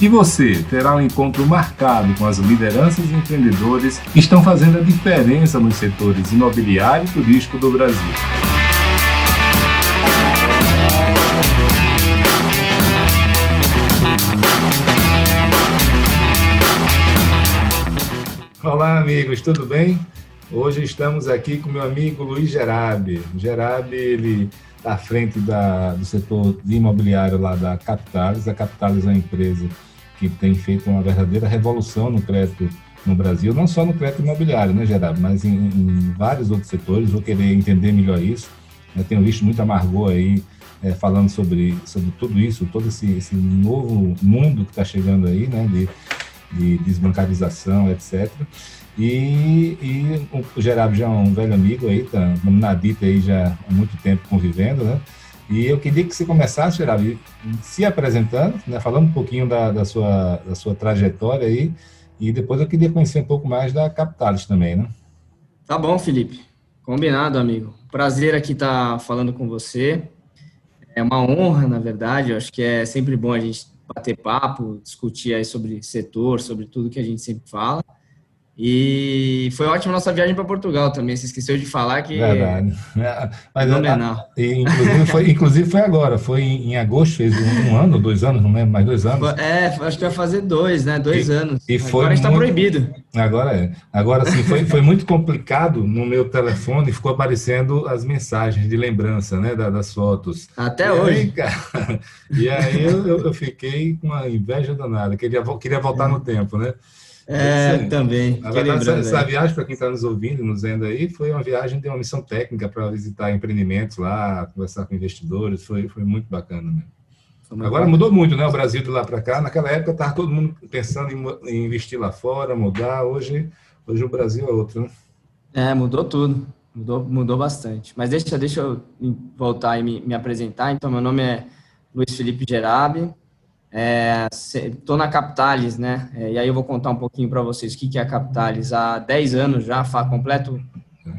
E você terá um encontro marcado com as lideranças e empreendedores que estão fazendo a diferença nos setores imobiliário e turístico do Brasil. Olá, amigos, tudo bem? Hoje estamos aqui com meu amigo Luiz Gerabi. O Gerabi, ele à frente da, do setor de imobiliário lá da Capitalis. A Capitalis é uma empresa que tem feito uma verdadeira revolução no crédito no Brasil, não só no crédito imobiliário, né, Gerardo, mas em, em vários outros setores. Vou querer entender melhor isso. Eu tenho visto muito amargor aí é, falando sobre, sobre tudo isso, todo esse, esse novo mundo que está chegando aí, né, de, de desbancarização, etc. E, e o Gerardo já é um velho amigo aí, tá na DITA aí já há muito tempo convivendo, né? E eu queria que você começasse, Gerardo, se apresentando, né, falando um pouquinho da, da, sua, da sua trajetória aí, e depois eu queria conhecer um pouco mais da Capitalis também, né? Tá bom, Felipe. Combinado, amigo. Prazer aqui estar falando com você. É uma honra, na verdade. Eu acho que é sempre bom a gente bater papo, discutir aí sobre setor, sobre tudo que a gente sempre fala. E foi ótima nossa viagem para Portugal também. Você esqueceu de falar que. Verdade. É, mas, fenomenal. inclusive, foi, inclusive foi agora, foi em, agosto, fez um, um, ano, dois anos, não lembro, mais dois anos. É, acho que vai fazer dois, né? Dois e, anos. E agora está proibido. Agora é. Agora sim, foi, foi muito complicado no meu telefone, ficou aparecendo as mensagens de lembrança, né? Das fotos. Até e hoje. Aí, cara, e aí eu, eu, fiquei com uma inveja danada, queria, queria voltar no tempo, né? É, também. Na verdade, essa, essa viagem, para quem está nos ouvindo, nos vendo aí, foi uma viagem de uma missão técnica para visitar empreendimentos lá, conversar com investidores, foi, foi muito bacana mesmo. Agora mudou muito, né? O Brasil de lá para cá. Naquela época estava todo mundo pensando em, em, investir lá fora, mudar. Hoje, hoje o Brasil é outro, né? É, mudou tudo. Mudou, mudou bastante. Mas deixa, deixa eu voltar e me, me apresentar. Então, meu nome é Luiz Felipe Gerabi, Estou é, na Capitalis, né? É, e aí eu vou contar um pouquinho para vocês o que, que é a Capitalis. Há 10 anos já, completo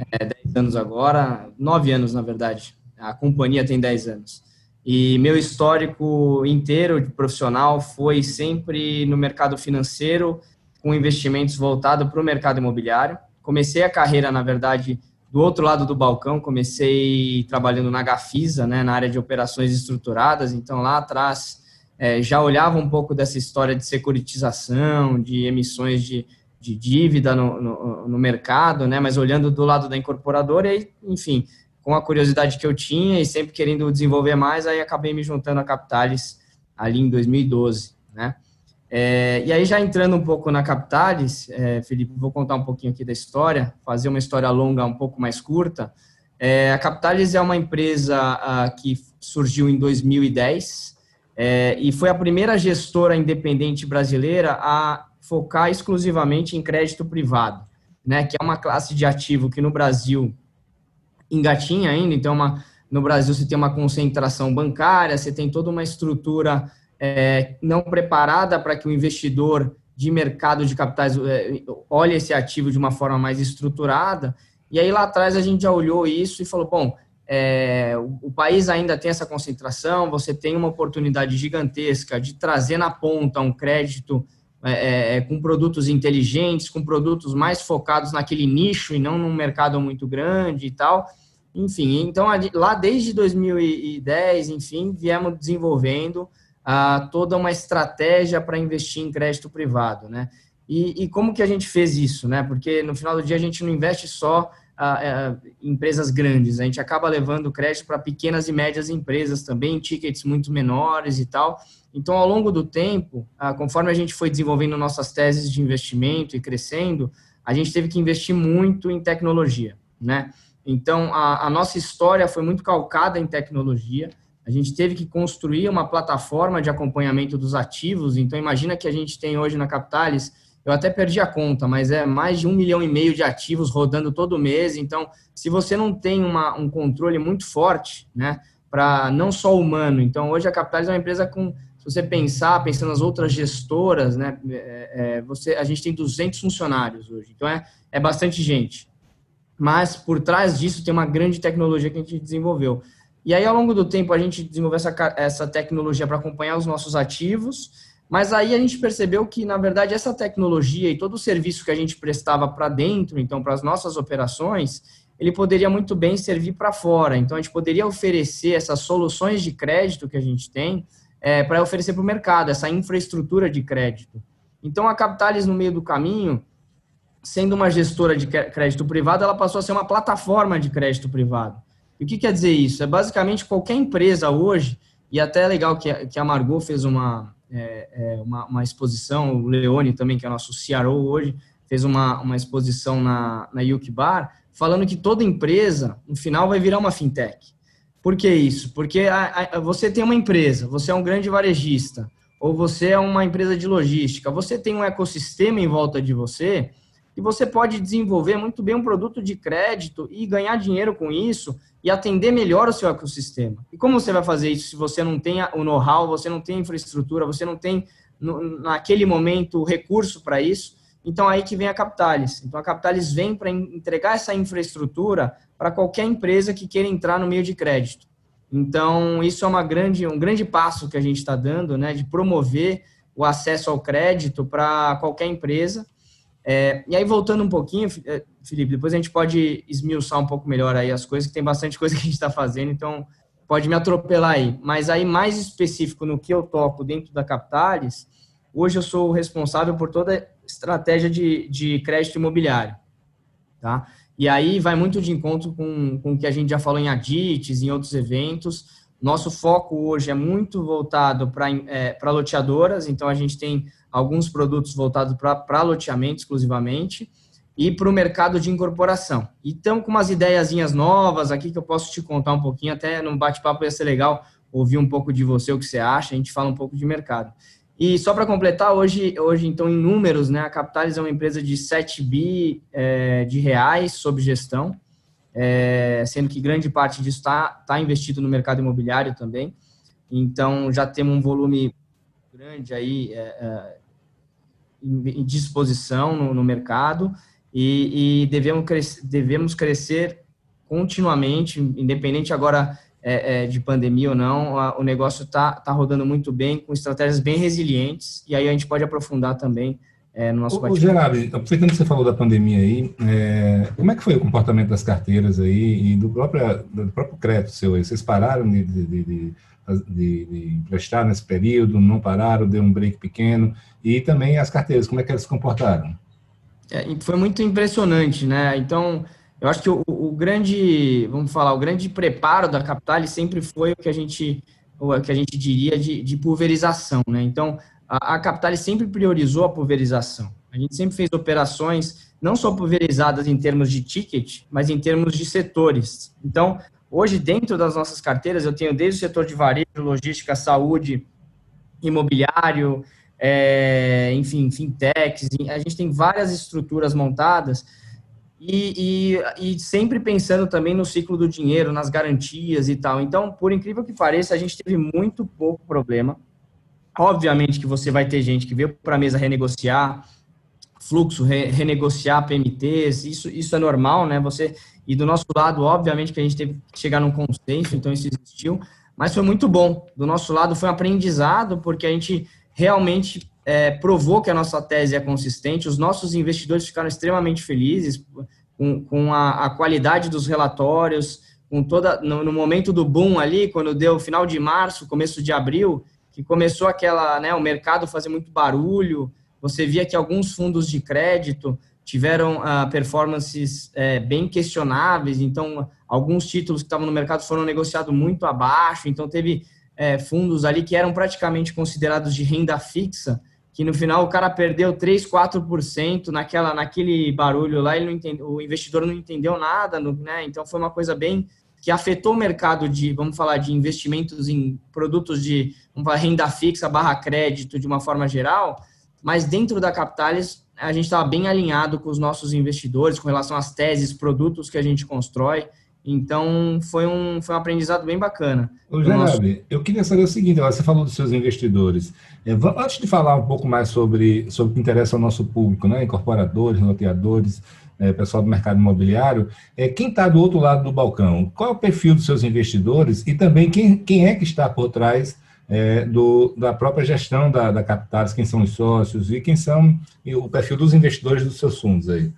é, 10 anos agora, 9 anos na verdade. A companhia tem 10 anos. E meu histórico inteiro de profissional foi sempre no mercado financeiro, com investimentos voltados para o mercado imobiliário. Comecei a carreira, na verdade, do outro lado do balcão, comecei trabalhando na Gafisa, né, na área de operações estruturadas. Então, lá atrás, é, já olhava um pouco dessa história de securitização, de emissões de, de dívida no, no, no, mercado, né? Mas olhando do lado da incorporadora, e, enfim, com a curiosidade que eu tinha e sempre querendo desenvolver mais, aí acabei me juntando a Capitalis ali em 2012, né? É, e aí já entrando um pouco na Capitalis, é, Felipe, vou contar um pouquinho aqui da história, fazer uma história longa um pouco mais curta. É, a Capitalis é uma empresa a, que surgiu em 2010, é, e foi a primeira gestora independente brasileira a focar exclusivamente em crédito privado, né, que é uma classe de ativo que no Brasil engatinha ainda, então uma, no Brasil você tem uma concentração bancária, você tem toda uma estrutura é, não preparada para que o investidor de mercado de capitais é, olhe esse ativo de uma forma mais estruturada, e aí lá atrás a gente já olhou isso e falou, bom, é, o, o, país ainda tem essa concentração, você tem uma oportunidade gigantesca de trazer na ponta um crédito é, é, é, com produtos inteligentes, com produtos mais focados naquele nicho e não num mercado muito grande e tal. Enfim, então lá desde 2010, enfim, viemos desenvolvendo ah, toda uma estratégia para investir em crédito privado, né? E, e como que a gente fez isso, né? Porque no final do dia a gente não investe só a, empresas grandes. A gente acaba levando crédito para pequenas e médias empresas também, tickets muito menores e tal. Então, ao longo do tempo, conforme a gente foi desenvolvendo nossas teses de investimento e crescendo, a gente teve que investir muito em tecnologia, né? Então, a, a nossa história foi muito calcada em tecnologia. A gente teve que construir uma plataforma de acompanhamento dos ativos. Então, imagina que a gente tem hoje na Capitalis eu até perdi a conta, mas é mais de um milhão e meio de ativos rodando todo mês. Então, se você não tem uma, um controle muito forte, né, para não só humano, então hoje a Capitalis é uma empresa com, se você pensar, pensando nas outras gestoras, né, é, é, você, a gente tem 200 funcionários hoje, então é, é bastante gente. Mas por trás disso tem uma grande tecnologia que a gente desenvolveu. E aí, ao longo do tempo, a gente desenvolveu essa, essa tecnologia para acompanhar os nossos ativos, mas aí a gente percebeu que, na verdade, essa tecnologia e todo o serviço que a gente prestava para dentro, então, para as nossas operações, ele poderia muito bem servir para fora. Então, a gente poderia oferecer essas soluções de crédito que a gente tem é, para oferecer para o mercado, essa infraestrutura de crédito. Então, a Capitalis, no meio do caminho, sendo uma gestora de crédito privado, ela passou a ser uma plataforma de crédito privado. E o que quer dizer isso? É basicamente qualquer empresa hoje, e até é legal que, a Margot fez uma, é, é, uma, uma, exposição, o Leone também, que é nosso CRO hoje, fez uma, uma exposição na, na Yuki Bar, falando que toda empresa, no final, vai virar uma fintech. Por que isso? Porque a, a, você tem uma empresa, você é um grande varejista, ou você é uma empresa de logística, você tem um ecossistema em volta de você, e você pode desenvolver muito bem um produto de crédito e ganhar dinheiro com isso e atender melhor o seu ecossistema. E como você vai fazer isso se você não tem o know-how, você não tem infraestrutura, você não tem naquele momento recurso para isso? Então aí que vem a Capitalis. Então a Capitalis vem para entregar essa infraestrutura para qualquer empresa que queira entrar no meio de crédito. Então isso é uma grande, um grande passo que a gente está dando, né, de promover o acesso ao crédito para qualquer empresa é, e aí, voltando um pouquinho, é, Felipe, depois a gente pode esmiuçar um pouco melhor aí as coisas, que tem bastante coisa que a gente está fazendo, então pode me atropelar aí. Mas aí, mais específico no que eu toco dentro da Capitalis, hoje eu sou o responsável por toda a estratégia de, de crédito imobiliário, tá? E aí vai muito de encontro com, com o que a gente já falou em Adites, em outros eventos. Nosso foco hoje é muito voltado para é, loteadoras, então a gente tem alguns produtos voltados para loteamento exclusivamente e para o mercado de incorporação. Então, com umas ideiazinhas novas aqui que eu posso te contar um pouquinho, até no bate-papo ia ser legal ouvir um pouco de você, o que você acha, a gente fala um pouco de mercado. E só para completar, hoje, hoje, então, em números, né, a Capitalis é uma empresa de 7 bi é, de reais sob gestão, é, sendo que grande parte disso está tá investido no mercado imobiliário também. Então, já temos um volume grande aí é, é em disposição no, no mercado e, e, devemos, cres, devemos crescer continuamente, independente agora é, é, de pandemia ou não, a, o negócio está tá rodando muito bem, com estratégias bem resilientes, e aí a gente pode aprofundar também é, no nosso bate Gerard, aproveitando que você falou da pandemia aí, é, como é que foi o comportamento das carteiras aí e do próprio, do próprio crédito seu aí? Vocês pararam de, de, de de, de, emprestar nesse período, não pararam, deu um break pequeno, e também as carteiras, como é que elas se comportaram? É, foi muito impressionante, né? Então, eu acho que o, o, grande, vamos falar, o grande preparo da Capital sempre foi o que a gente, o que a gente diria de, de pulverização, né? Então, a, a Capital sempre priorizou a pulverização. A gente sempre fez operações não só pulverizadas em termos de ticket, mas em termos de setores. Então, Hoje, dentro das nossas carteiras, eu tenho desde o setor de varejo, logística, saúde, imobiliário, é, enfim, fintechs, a gente tem várias estruturas montadas e, e, e, sempre pensando também no ciclo do dinheiro, nas garantias e tal. Então, por incrível que pareça, a gente teve muito pouco problema. Obviamente que você vai ter gente que veio para a mesa renegociar, fluxo, re, renegociar PMTs, isso, isso é normal, né? Você e do nosso lado, obviamente, que a gente teve que chegar num consenso, então isso existiu, mas foi muito bom. Do nosso lado foi um aprendizado, porque a gente realmente é, provou que a nossa tese é consistente, os nossos investidores ficaram extremamente felizes com, com a, a qualidade dos relatórios, com toda no, no, momento do boom ali, quando deu final de março, começo de abril, que começou aquela, né, o mercado fazer muito barulho, você via que alguns fundos de crédito tiveram uh, performances é, bem questionáveis, então alguns títulos que estavam no mercado foram negociados muito abaixo, então teve é, fundos ali que eram praticamente considerados de renda fixa, que no final o cara perdeu 3, 4% naquela, naquele barulho lá, ele não entende, o investidor não entendeu nada, né? então foi uma coisa bem que afetou o mercado de, vamos falar, de investimentos em produtos de falar, renda fixa barra crédito de uma forma geral, mas dentro da Capitalis a gente estava bem alinhado com os nossos investidores com relação às teses, produtos que a gente constrói. Então, foi um, foi um aprendizado bem bacana. Ô, Gerard, nosso... eu queria saber o seguinte, você falou dos seus investidores. É, antes de falar um pouco mais sobre, sobre o que interessa ao nosso público, né, incorporadores, loteadores, é, pessoal do mercado imobiliário, é, quem está do outro lado do balcão? Qual é o perfil dos seus investidores e também quem, quem é que está por trás é, do, da própria gestão da, da Capitalis, quem são os sócios e quem são e o perfil dos investidores dos seus fundos aí?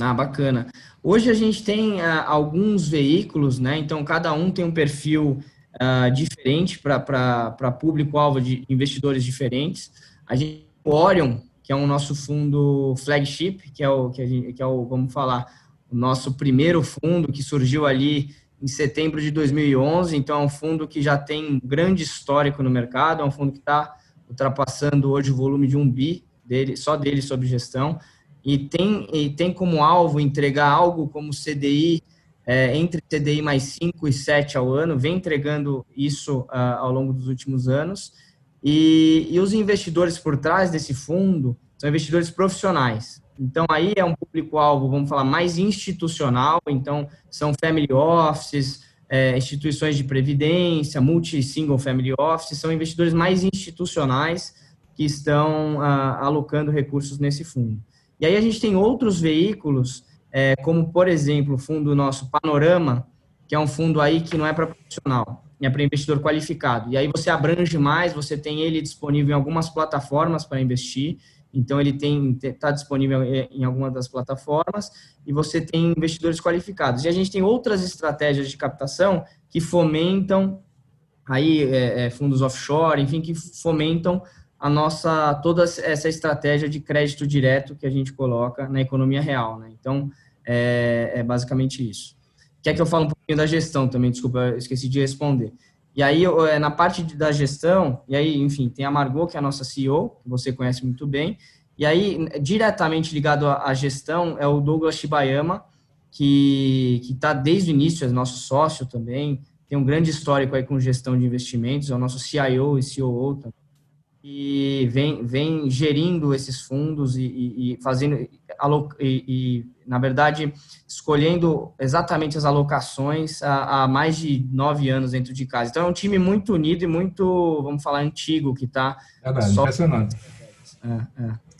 Ah, bacana. Hoje a gente tem uh, alguns veículos, né? Então cada um tem um perfil uh, diferente para público-alvo de investidores diferentes. A gente o Orion, que é o nosso fundo flagship, que é o que, gente, que é o, vamos falar, o nosso primeiro fundo que surgiu ali em setembro de 2011. Então é um fundo que já tem um grande histórico no mercado, é um fundo que está ultrapassando hoje o volume de um bi dele, só dele sob gestão e tem, e tem como alvo entregar algo como CDI, é, entre CDI mais 5 e 7 ao ano, vem entregando isso uh, ao longo dos últimos anos. E, e os investidores por trás desse fundo são investidores profissionais. Então, aí é um público-alvo, vamos falar, mais institucional. Então, são family offices, é, instituições de previdência, multi-single family offices, são investidores mais institucionais que estão uh, alocando recursos nesse fundo. E aí a gente tem outros veículos, é, como por exemplo o fundo nosso Panorama, que é um fundo aí que não é para profissional, é para investidor qualificado. E aí você abrange mais, você tem ele disponível em algumas plataformas para investir. Então ele tem está disponível em alguma das plataformas e você tem investidores qualificados. E a gente tem outras estratégias de captação que fomentam aí é, é, fundos offshore, enfim, que fomentam a nossa toda essa estratégia de crédito direto que a gente coloca na economia real, né? Então é, é, basicamente isso. Quer que eu fale um pouquinho da gestão também? Desculpa, esqueci de responder. E aí é, na parte da gestão, e aí enfim tem a Margot que é a nossa CEO, que você conhece muito bem. E aí diretamente ligado à gestão é o Douglas Shibayama, que que está desde o início, é nosso sócio também, tem um grande histórico aí com gestão de investimentos, é o nosso CIO e COO também e vem, vem gerindo esses fundos e, e, e fazendo e, e, na verdade escolhendo exatamente as alocações há, há, mais de nove anos dentro de casa. Então é um time muito unido e muito, vamos falar, antigo que está. É só... impressionante. É, é.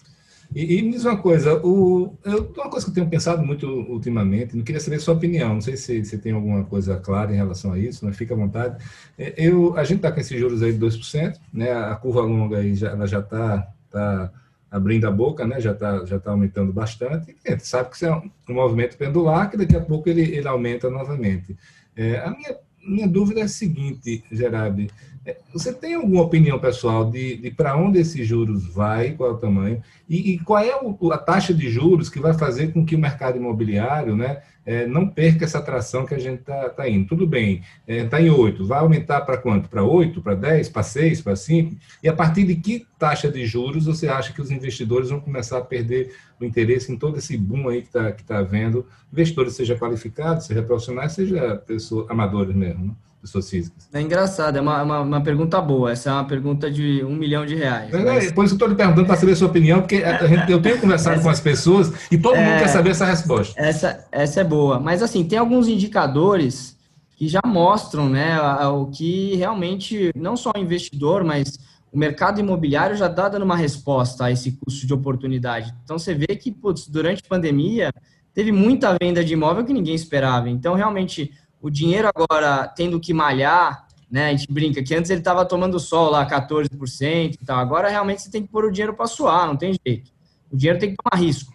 E, e me diz uma coisa, o, eu, uma coisa que eu tenho pensado muito ultimamente, não queria saber sua opinião, não sei se você tem alguma coisa clara em relação a isso, mas fica à vontade. É, eu, a gente está com esses juros aí de 2%, né, a curva longa aí já, já está tá abrindo a boca, né, já está já tá aumentando bastante, e sabe que isso é um, um movimento pendular, que daqui a pouco ele, ele aumenta novamente. É, a minha, minha dúvida é a seguinte, Gerardi, é, você tem alguma opinião pessoal de, de para onde esses juros vai, qual é o tamanho, e, e qual é o, a taxa de juros que vai fazer com que o mercado imobiliário né, é, não perca essa atração que a gente está tá indo? Tudo bem, está é, em 8, vai aumentar para quanto? Para 8, para 10, para 6, para 5? E a partir de que taxa de juros você acha que os investidores vão começar a perder o interesse em todo esse boom aí que está que tá havendo? Investidores, seja qualificados, seja profissionais, seja pessoas amadores mesmo, né? Pessoas físicas? É engraçado, é uma, uma, uma, pergunta boa. Essa é uma pergunta de um milhão de reais. É, mas... Por isso que eu estou lhe perguntando para saber a sua opinião, porque gente, eu tenho conversado essa... com as pessoas e todo é... mundo quer saber essa resposta. Essa, essa é boa. Mas, assim, tem alguns indicadores que já mostram né, o que realmente, não só o investidor, mas o mercado imobiliário já está dando uma resposta a esse custo de oportunidade. Então, você vê que, putz, durante a pandemia, teve muita venda de imóvel que ninguém esperava. Então, realmente, o dinheiro agora tendo que malhar, né? A gente brinca que antes ele estava tomando sol lá 14% e tal. Agora realmente você tem que pôr o dinheiro para suar, não tem jeito. O dinheiro tem que tomar risco.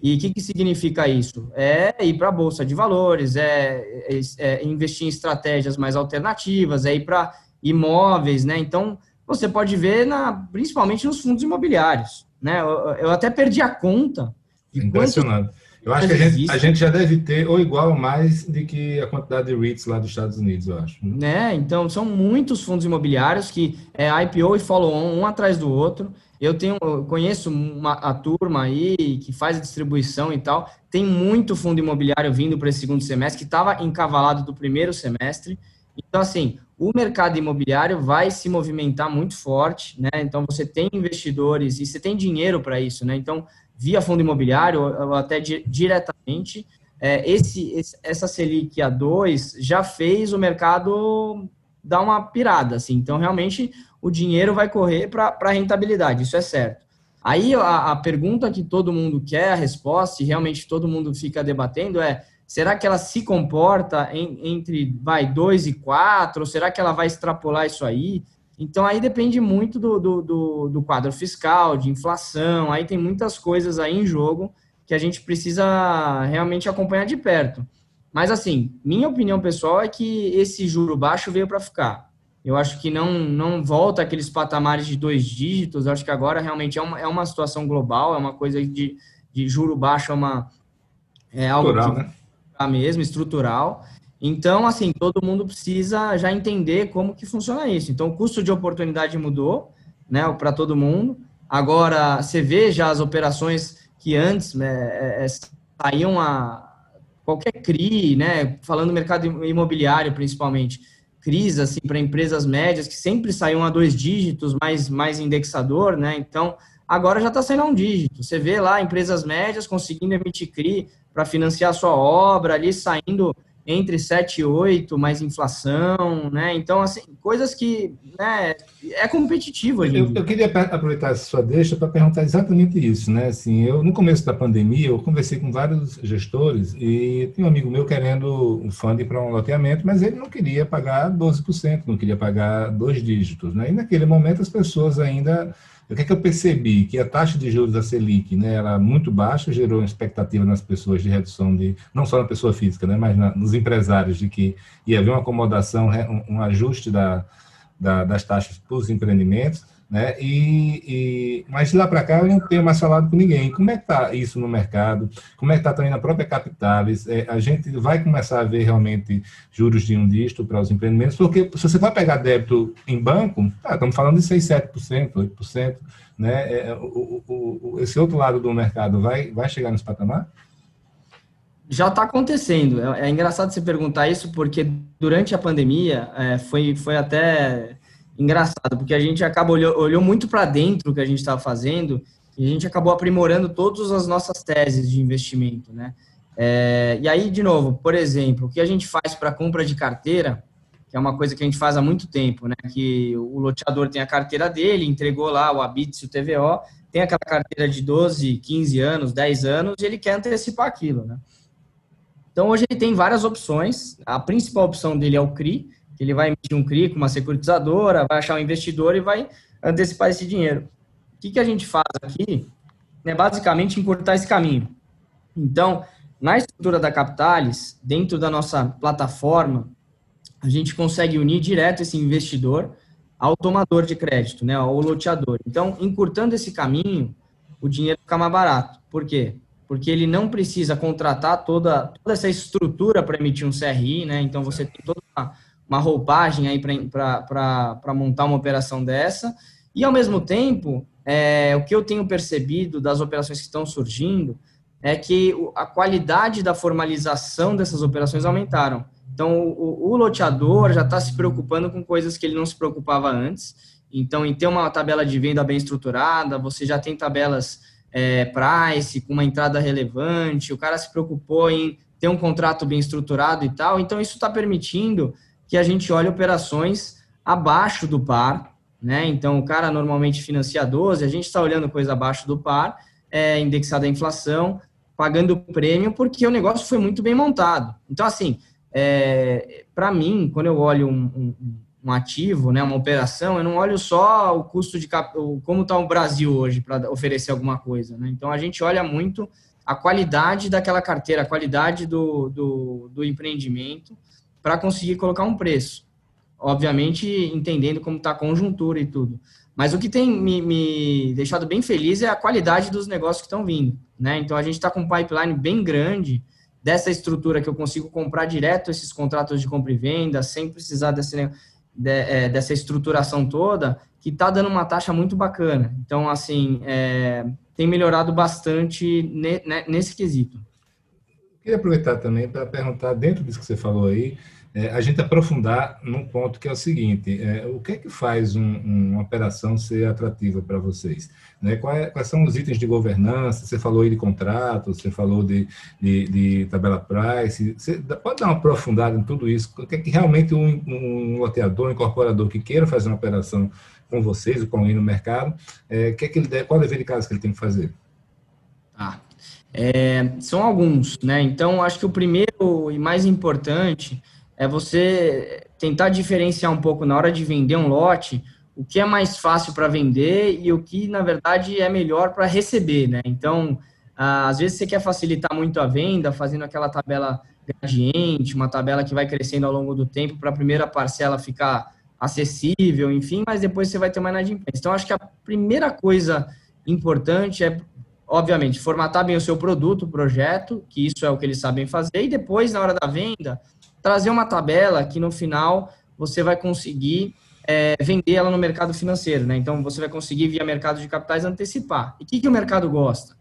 E o que, que significa isso? É ir para a bolsa de valores, é, é, é, investir em estratégias mais alternativas, é ir para imóveis, né? Então você pode ver na, principalmente nos fundos imobiliários, né? Eu, eu até perdi a conta de. Eu acho que a gente, a gente, já deve ter ou igual ou mais de que a quantidade de REITs lá dos Estados Unidos, eu acho. Né? Então, são muitos fundos imobiliários que é IPO e follow-on, um atrás do outro. Eu tenho, eu conheço uma, a turma aí que faz a distribuição e tal. Tem muito fundo imobiliário vindo para esse segundo semestre, que estava encavalado do primeiro semestre. Então, assim, o mercado imobiliário vai se movimentar muito forte, né? Então, você tem investidores e você tem dinheiro para isso, né? Então, via fundo imobiliário ou até di diretamente, é, esse, esse, essa Selic a 2 já fez o mercado dar uma pirada, assim. Então, realmente, o dinheiro vai correr para a rentabilidade, isso é certo. Aí, a, a pergunta que todo mundo quer, a resposta, e realmente todo mundo fica debatendo é, será que ela se comporta em, entre, vai, 2 e 4, ou será que ela vai extrapolar isso aí? Então, aí depende muito do, do, do, do quadro fiscal, de inflação, aí tem muitas coisas aí em jogo que a gente precisa realmente acompanhar de perto. Mas, assim, minha opinião pessoal é que esse juro baixo veio para ficar. Eu acho que não, não volta aqueles patamares de dois dígitos. Eu acho que agora realmente é uma, é uma situação global, é uma coisa de, de juro baixo, é, uma, é algo estrutural, que, né? mesmo, estrutural. Então, assim, todo mundo precisa já entender como que funciona isso. Então, o custo de oportunidade mudou, né, para todo mundo. Agora, você vê já as operações que antes né, é, é saíam a qualquer CRI, né, falando do mercado imobiliário principalmente, CRIs, assim, para empresas médias, que sempre saíam a dois dígitos, mais, mais indexador, né, então, agora já está saindo a um dígito. Você vê lá empresas médias conseguindo emitir CRI para financiar sua obra, ali saindo entre 7 e 8, mais inflação, né? Então, assim, coisas que né, é competitivo. Eu, eu, queria aproveitar essa sua deixa para perguntar exatamente isso, né? Assim, eu, no começo da pandemia, eu conversei com vários gestores e tem um amigo meu querendo um fundo para um loteamento, mas ele não queria pagar 12%, não queria pagar dois dígitos, né? E naquele momento as pessoas ainda o que é que eu percebi? Que a taxa de juros da Selic, né, era muito baixa, gerou uma expectativa nas pessoas de redução de, não só na pessoa física, né, mas na, nos empresários, de que ia haver uma acomodação, um, ajuste da, da, das taxas para os empreendimentos, né? E, e, mas de lá para cá eu não tenho mais falado com ninguém. Como é que está isso no mercado? Como é que está também na própria Capitales? É, a gente vai começar a ver realmente juros de um dígito para os empreendimentos, porque se você vai pegar débito em banco, tá, estamos falando de 6, 7%, 8%, né? É, o, o, o, esse outro lado do mercado vai, vai chegar nesse patamar? Já está acontecendo. É, é, engraçado você perguntar isso, porque durante a pandemia é, foi, foi até engraçado, porque a gente acaba olhou, olhou muito para dentro o que a gente estava fazendo e a gente acabou aprimorando todas as nossas teses de investimento, né? É, e aí, de novo, por exemplo, o que a gente faz para compra de carteira, que é uma coisa que a gente faz há muito tempo, né? Que o loteador tem a carteira dele, entregou lá o Abits e o TVO, tem aquela carteira de 12, 15 anos, 10 anos, e ele quer antecipar aquilo, né? Então, hoje ele tem várias opções. A principal opção dele é o CRI, ele vai emitir um CRI com uma securitizadora, vai achar um investidor e vai antecipar esse dinheiro. O que, que a gente faz aqui é basicamente encurtar esse caminho. Então, na estrutura da Capitalis, dentro da nossa plataforma, a gente consegue unir direto esse investidor ao tomador de crédito, né, ao loteador. Então, encurtando esse caminho, o dinheiro fica mais barato. Por quê? Porque ele não precisa contratar toda, toda essa estrutura para emitir um CRI, né? Então, você tem toda uma uma roupagem aí para montar uma operação dessa. E, ao mesmo tempo, é, o que eu tenho percebido das operações que estão surgindo é que a qualidade da formalização dessas operações aumentaram. Então, o, o loteador já está se preocupando com coisas que ele não se preocupava antes. Então, em ter uma tabela de venda bem estruturada, você já tem tabelas é, price, com uma entrada relevante, o cara se preocupou em ter um contrato bem estruturado e tal. Então, isso está permitindo que a gente olha operações abaixo do par, né? Então, o cara normalmente financia 12, a gente está olhando coisa abaixo do par, é, indexada à inflação, pagando prêmio, porque o negócio foi muito bem montado. Então, assim, é, para mim, quando eu olho um, um, um, ativo, né, uma operação, eu não olho só o custo de como está o Brasil hoje para oferecer alguma coisa. Né? Então, a gente olha muito a qualidade daquela carteira, a qualidade do, do, do empreendimento, para conseguir colocar um preço. Obviamente, entendendo como está a conjuntura e tudo. Mas o que tem me, me, deixado bem feliz é a qualidade dos negócios que estão vindo. Né? Então, a gente está com um pipeline bem grande dessa estrutura que eu consigo comprar direto esses contratos de compra e venda, sem precisar desse, de, é, dessa estruturação toda, que está dando uma taxa muito bacana. Então, assim, é, tem melhorado bastante ne, ne, nesse quesito. Queria aproveitar também para perguntar, dentro disso que você falou aí, é, a gente aprofundar num ponto que é o seguinte: é, o que é que faz um, uma operação ser atrativa para vocês? Né? Quais, é, quais, são os itens de governança? Você falou aí de contrato, você falou de, de, de tabela price. Você pode dar uma aprofundada em tudo isso? O que é que realmente um, um loteador, um incorporador que queira fazer uma operação com vocês ou com alguém no mercado, é, que é que ele deve, qual é o dever de casa que ele tem que fazer? Ah, é, são alguns, né? Então, acho que o primeiro e mais importante é você tentar diferenciar um pouco na hora de vender um lote o que é mais fácil para vender e o que, na verdade, é melhor para receber, né? Então, às vezes você quer facilitar muito a venda, fazendo aquela tabela gradiente, uma tabela que vai crescendo ao longo do tempo para a primeira parcela ficar acessível, enfim, mas depois você vai ter uma inadimplência. Então, acho que a primeira coisa importante é, obviamente, formatar bem o seu produto, o projeto, que isso é o que eles sabem fazer, e depois, na hora da venda, trazer uma tabela que no final você vai conseguir é, vender ela no mercado financeiro, né? Então você vai conseguir via mercado de capitais antecipar. E o que, que o mercado gosta?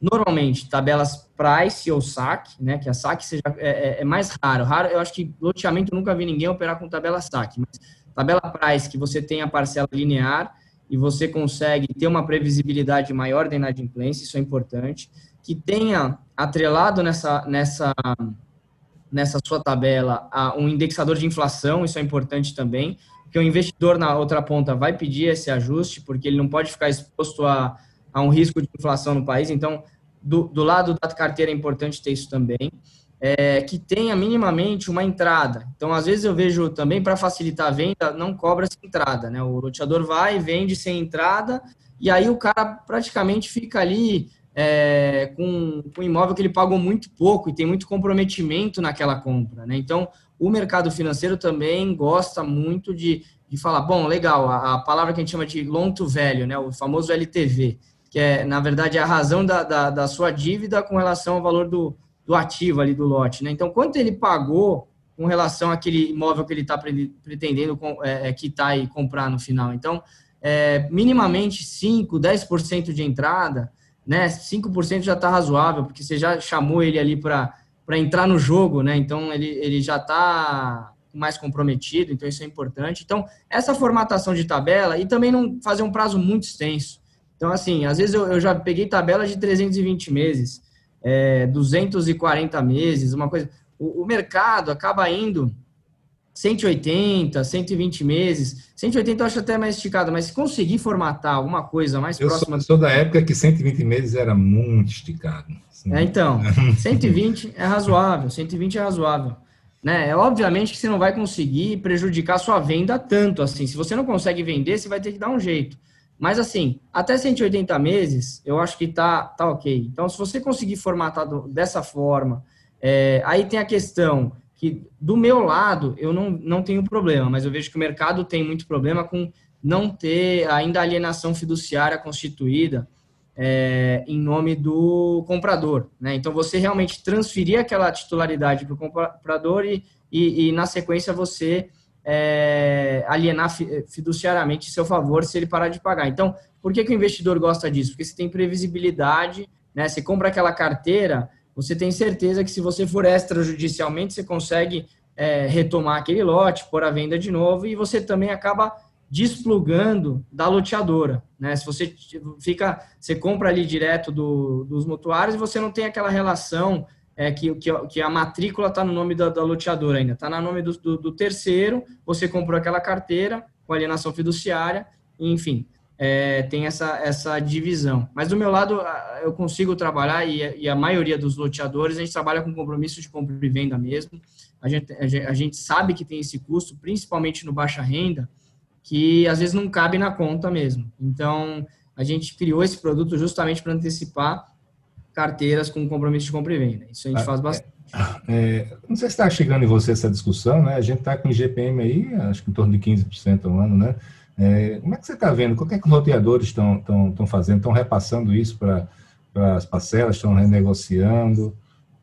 Normalmente tabelas price ou saque, né? Que a saque seja é, é, é, mais raro. Raro, eu acho que loteamento nunca vi ninguém operar com tabela saque, mas tabela price que você tem a parcela linear e você consegue ter uma previsibilidade maior da inadimplência, isso é importante. Que tenha atrelado nessa nessa nessa sua tabela um indexador de inflação, isso é importante também, porque o investidor na outra ponta vai pedir esse ajuste, porque ele não pode ficar exposto a, a um risco de inflação no país. Então, do, do lado da carteira é importante ter isso também. É, que tenha minimamente uma entrada. Então, às vezes eu vejo também, para facilitar a venda, não cobra essa entrada. Né? O loteador vai, vende sem entrada, e aí o cara praticamente fica ali é, com, um imóvel que ele pagou muito pouco e tem muito comprometimento naquela compra. Né? Então, o mercado financeiro também gosta muito de, de falar, bom, legal, a, a palavra que a gente chama de long to value, né? o famoso LTV, que é, na verdade, a razão da, da, da sua dívida com relação ao valor do, do ativo ali do lote. Né? Então, quanto ele pagou com relação àquele imóvel que ele está pretendendo é, é, quitar e comprar no final. Então, é, minimamente 5, 10% de entrada né? 5% já está razoável, porque você já chamou ele ali para entrar no jogo, né? Então ele, ele já está mais comprometido, então isso é importante. Então, essa formatação de tabela e também não fazer um prazo muito extenso. Então, assim, às vezes eu, eu já peguei tabela de 320 meses, é, 240 meses, uma coisa. O, o mercado acaba indo 180, 120 meses. 180 eu acho até mais esticado, mas se conseguir formatar alguma coisa mais eu próxima. Eu sou, da época que 120 meses era muito esticado. Assim. É, então, 120 é razoável, 120 é razoável. Né? É obviamente que você não vai conseguir prejudicar sua venda tanto assim. Se você não consegue vender, você vai ter que dar um jeito. Mas assim, até 180 meses, eu acho que tá, tá ok. Então, se você conseguir formatar dessa forma, é, aí tem a questão que do meu lado eu não, não tenho problema, mas eu vejo que o mercado tem muito problema com não ter ainda alienação fiduciária constituída é, em nome do comprador. Né? Então, você realmente transferir aquela titularidade para o comprador e, e, e, na sequência, você é, alienar fiduciariamente seu favor se ele parar de pagar. Então, por que, que o investidor gosta disso? Porque você tem previsibilidade, né? você compra aquela carteira você tem certeza que se você for extrajudicialmente, você consegue é, retomar aquele lote, pôr a venda de novo, e você também acaba desplugando da loteadora, né? Se você fica, você compra ali direto do, dos mutuários e você não tem aquela relação é, que, que, que a matrícula está no nome da, da loteadora ainda, está no nome do, do, do, terceiro, você comprou aquela carteira com alienação fiduciária, enfim é, tem essa, essa divisão. Mas do meu lado, eu consigo trabalhar, e, e, a maioria dos loteadores, a gente trabalha com compromisso de compra e venda mesmo. A gente, a gente sabe que tem esse custo, principalmente no baixa renda, que às vezes não cabe na conta mesmo. Então, a gente criou esse produto justamente para antecipar carteiras com compromisso de compra e venda. Isso a gente ah, faz bastante. É, é, não sei se está chegando em você essa discussão, né? A gente está com GPM aí, acho que em torno de 15% ao ano, né? É, como é que você está vendo? O que é que os roteadores estão, fazendo? Estão repassando isso para as parcelas? Estão renegociando?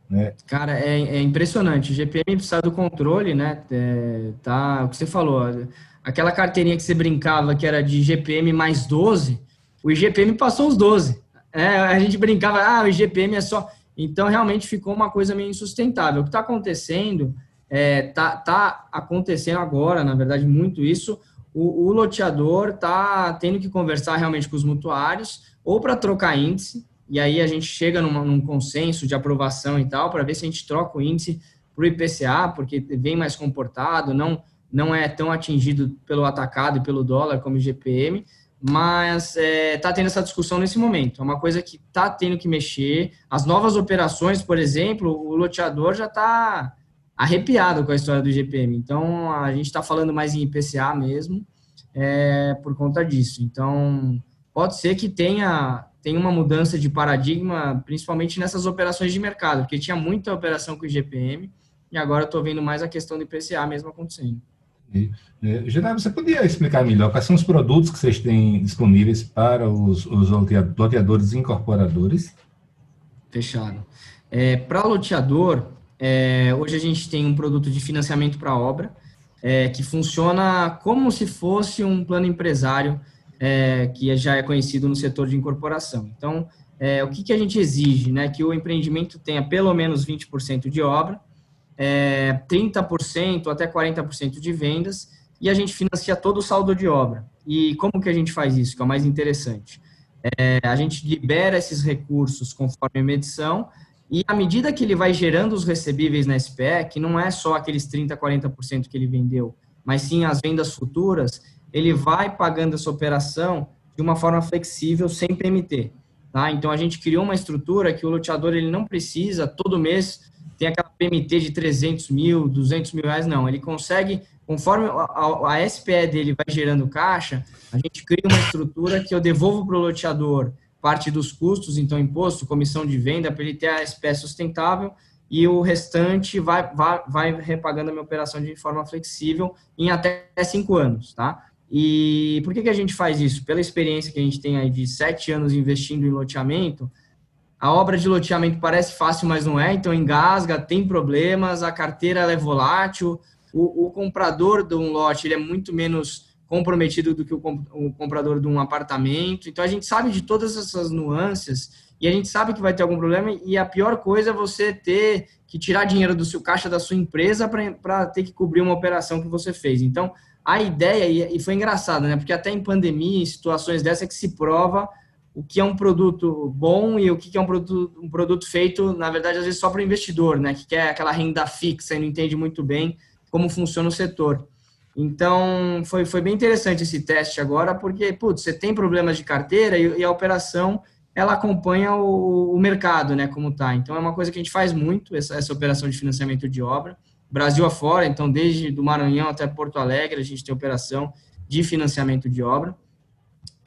Né? Cara, é, é, impressionante. O GPM precisa do controle, né? É, tá, o que você falou, aquela carteirinha que você brincava que era de GPM mais 12, o IGPM passou os 12. É, a gente brincava, ah, o IGPM é só. Então, realmente ficou uma coisa meio insustentável. O que está acontecendo é, tá, tá acontecendo agora, na verdade, muito isso. O, o loteador tá tendo que conversar realmente com os mutuários, ou para trocar índice, e aí a gente chega numa, num consenso de aprovação e tal, para ver se a gente troca o índice para o IPCA, porque vem mais comportado, não, não é tão atingido pelo atacado e pelo dólar como o GPM, mas está é, tá tendo essa discussão nesse momento. É uma coisa que está tendo que mexer. As novas operações, por exemplo, o loteador já está arrepiado com a história do GPM. Então, a gente está falando mais em IPCA mesmo, é, por conta disso. Então, pode ser que tenha, tenha uma mudança de paradigma, principalmente nessas operações de mercado, porque tinha muita operação com o GPM, e agora estou vendo mais a questão do IPCA mesmo acontecendo. Gerardo, você podia explicar melhor quais são os produtos que vocês têm disponíveis para os, os loteadores e incorporadores? Fechado. É, para loteador, é, hoje a gente tem um produto de financiamento para obra, é, que funciona como se fosse um plano empresário, é, que já é conhecido no setor de incorporação. Então, é, o que, que a gente exige? Né? Que o empreendimento tenha pelo menos 20% de obra, é, 30% até 40% de vendas e a gente financia todo o saldo de obra. E como que a gente faz isso, que é o mais interessante? É, a gente libera esses recursos conforme a medição e à medida que ele vai gerando os recebíveis na SPE, que não é só aqueles 30%, 40% que ele vendeu, mas sim as vendas futuras, ele vai pagando essa operação de uma forma flexível, sem PMT. Tá? Então, a gente criou uma estrutura que o loteador ele não precisa todo mês tem aquela PMT de 300 mil, 200 mil reais, não. Ele consegue, conforme a, a SPE dele vai gerando caixa, a gente cria uma estrutura que eu devolvo para o loteador parte dos custos, então imposto, comissão de venda, para ele ter a SPE sustentável e o restante vai, vai, vai repagando a minha operação de forma flexível em até cinco anos, tá? E por que, que a gente faz isso? Pela experiência que a gente tem aí de sete anos investindo em loteamento, a obra de loteamento parece fácil, mas não é, então engasga, tem problemas, a carteira é volátil, o, o, comprador de um lote ele é muito menos comprometido do que o, comprador de um apartamento. Então a gente sabe de todas essas nuances e a gente sabe que vai ter algum problema e a pior coisa é você ter que tirar dinheiro do seu caixa da sua empresa para ter que cobrir uma operação que você fez. Então a ideia, e foi engraçado, né? Porque até em pandemia, em situações dessa, é que se prova o que é um produto bom e o que é um produto, um produto feito, na verdade, às vezes só para o investidor, né? Que quer aquela renda fixa e não entende muito bem como funciona o setor. Então, foi, foi bem interessante esse teste agora, porque, putz, você tem problemas de carteira e, e a operação, ela acompanha o, o, mercado, né, como tá. Então, é uma coisa que a gente faz muito, essa, essa operação de financiamento de obra. Brasil afora, então, desde do Maranhão até Porto Alegre, a gente tem operação de financiamento de obra.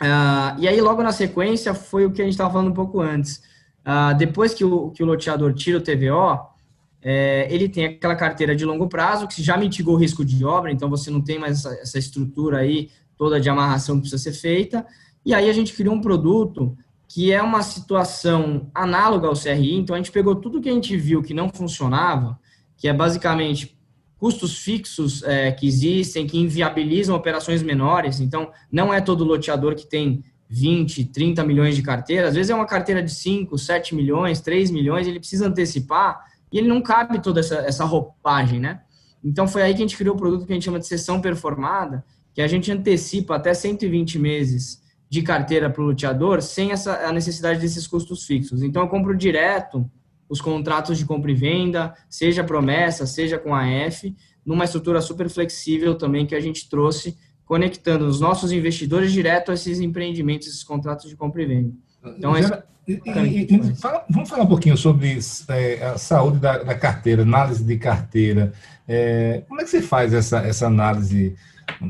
Uh, e aí, logo na sequência, foi o que a gente estava falando um pouco antes. Uh, depois que o, que o loteador tira o TVO, é, ele tem aquela carteira de longo prazo, que já mitigou o risco de obra, então você não tem mais essa, essa estrutura aí toda de amarração que precisa ser feita. E aí a gente criou um produto que é uma situação análoga ao CRI, então a gente pegou tudo que a gente viu que não funcionava, que é basicamente custos fixos é, que existem, que inviabilizam operações menores. Então, não é todo loteador que tem 20, 30 milhões de carteira. Às vezes é uma carteira de 5, 7 milhões, 3 milhões, ele precisa antecipar e ele não cabe toda essa, essa roupagem, né? Então, foi aí que a gente criou o produto que a gente chama de sessão performada, que a gente antecipa até 120 meses de carteira para o loteador sem essa, a necessidade desses custos fixos. Então, eu compro direto os contratos de compra e venda, seja promessa, seja com a F, numa estrutura super flexível também que a gente trouxe, conectando os nossos investidores direto a esses empreendimentos, esses contratos de compra e venda. Então, é e, e, e, fala, vamos falar um pouquinho sobre é, a saúde da, da, carteira, análise de carteira. É, como é que você faz essa, essa análise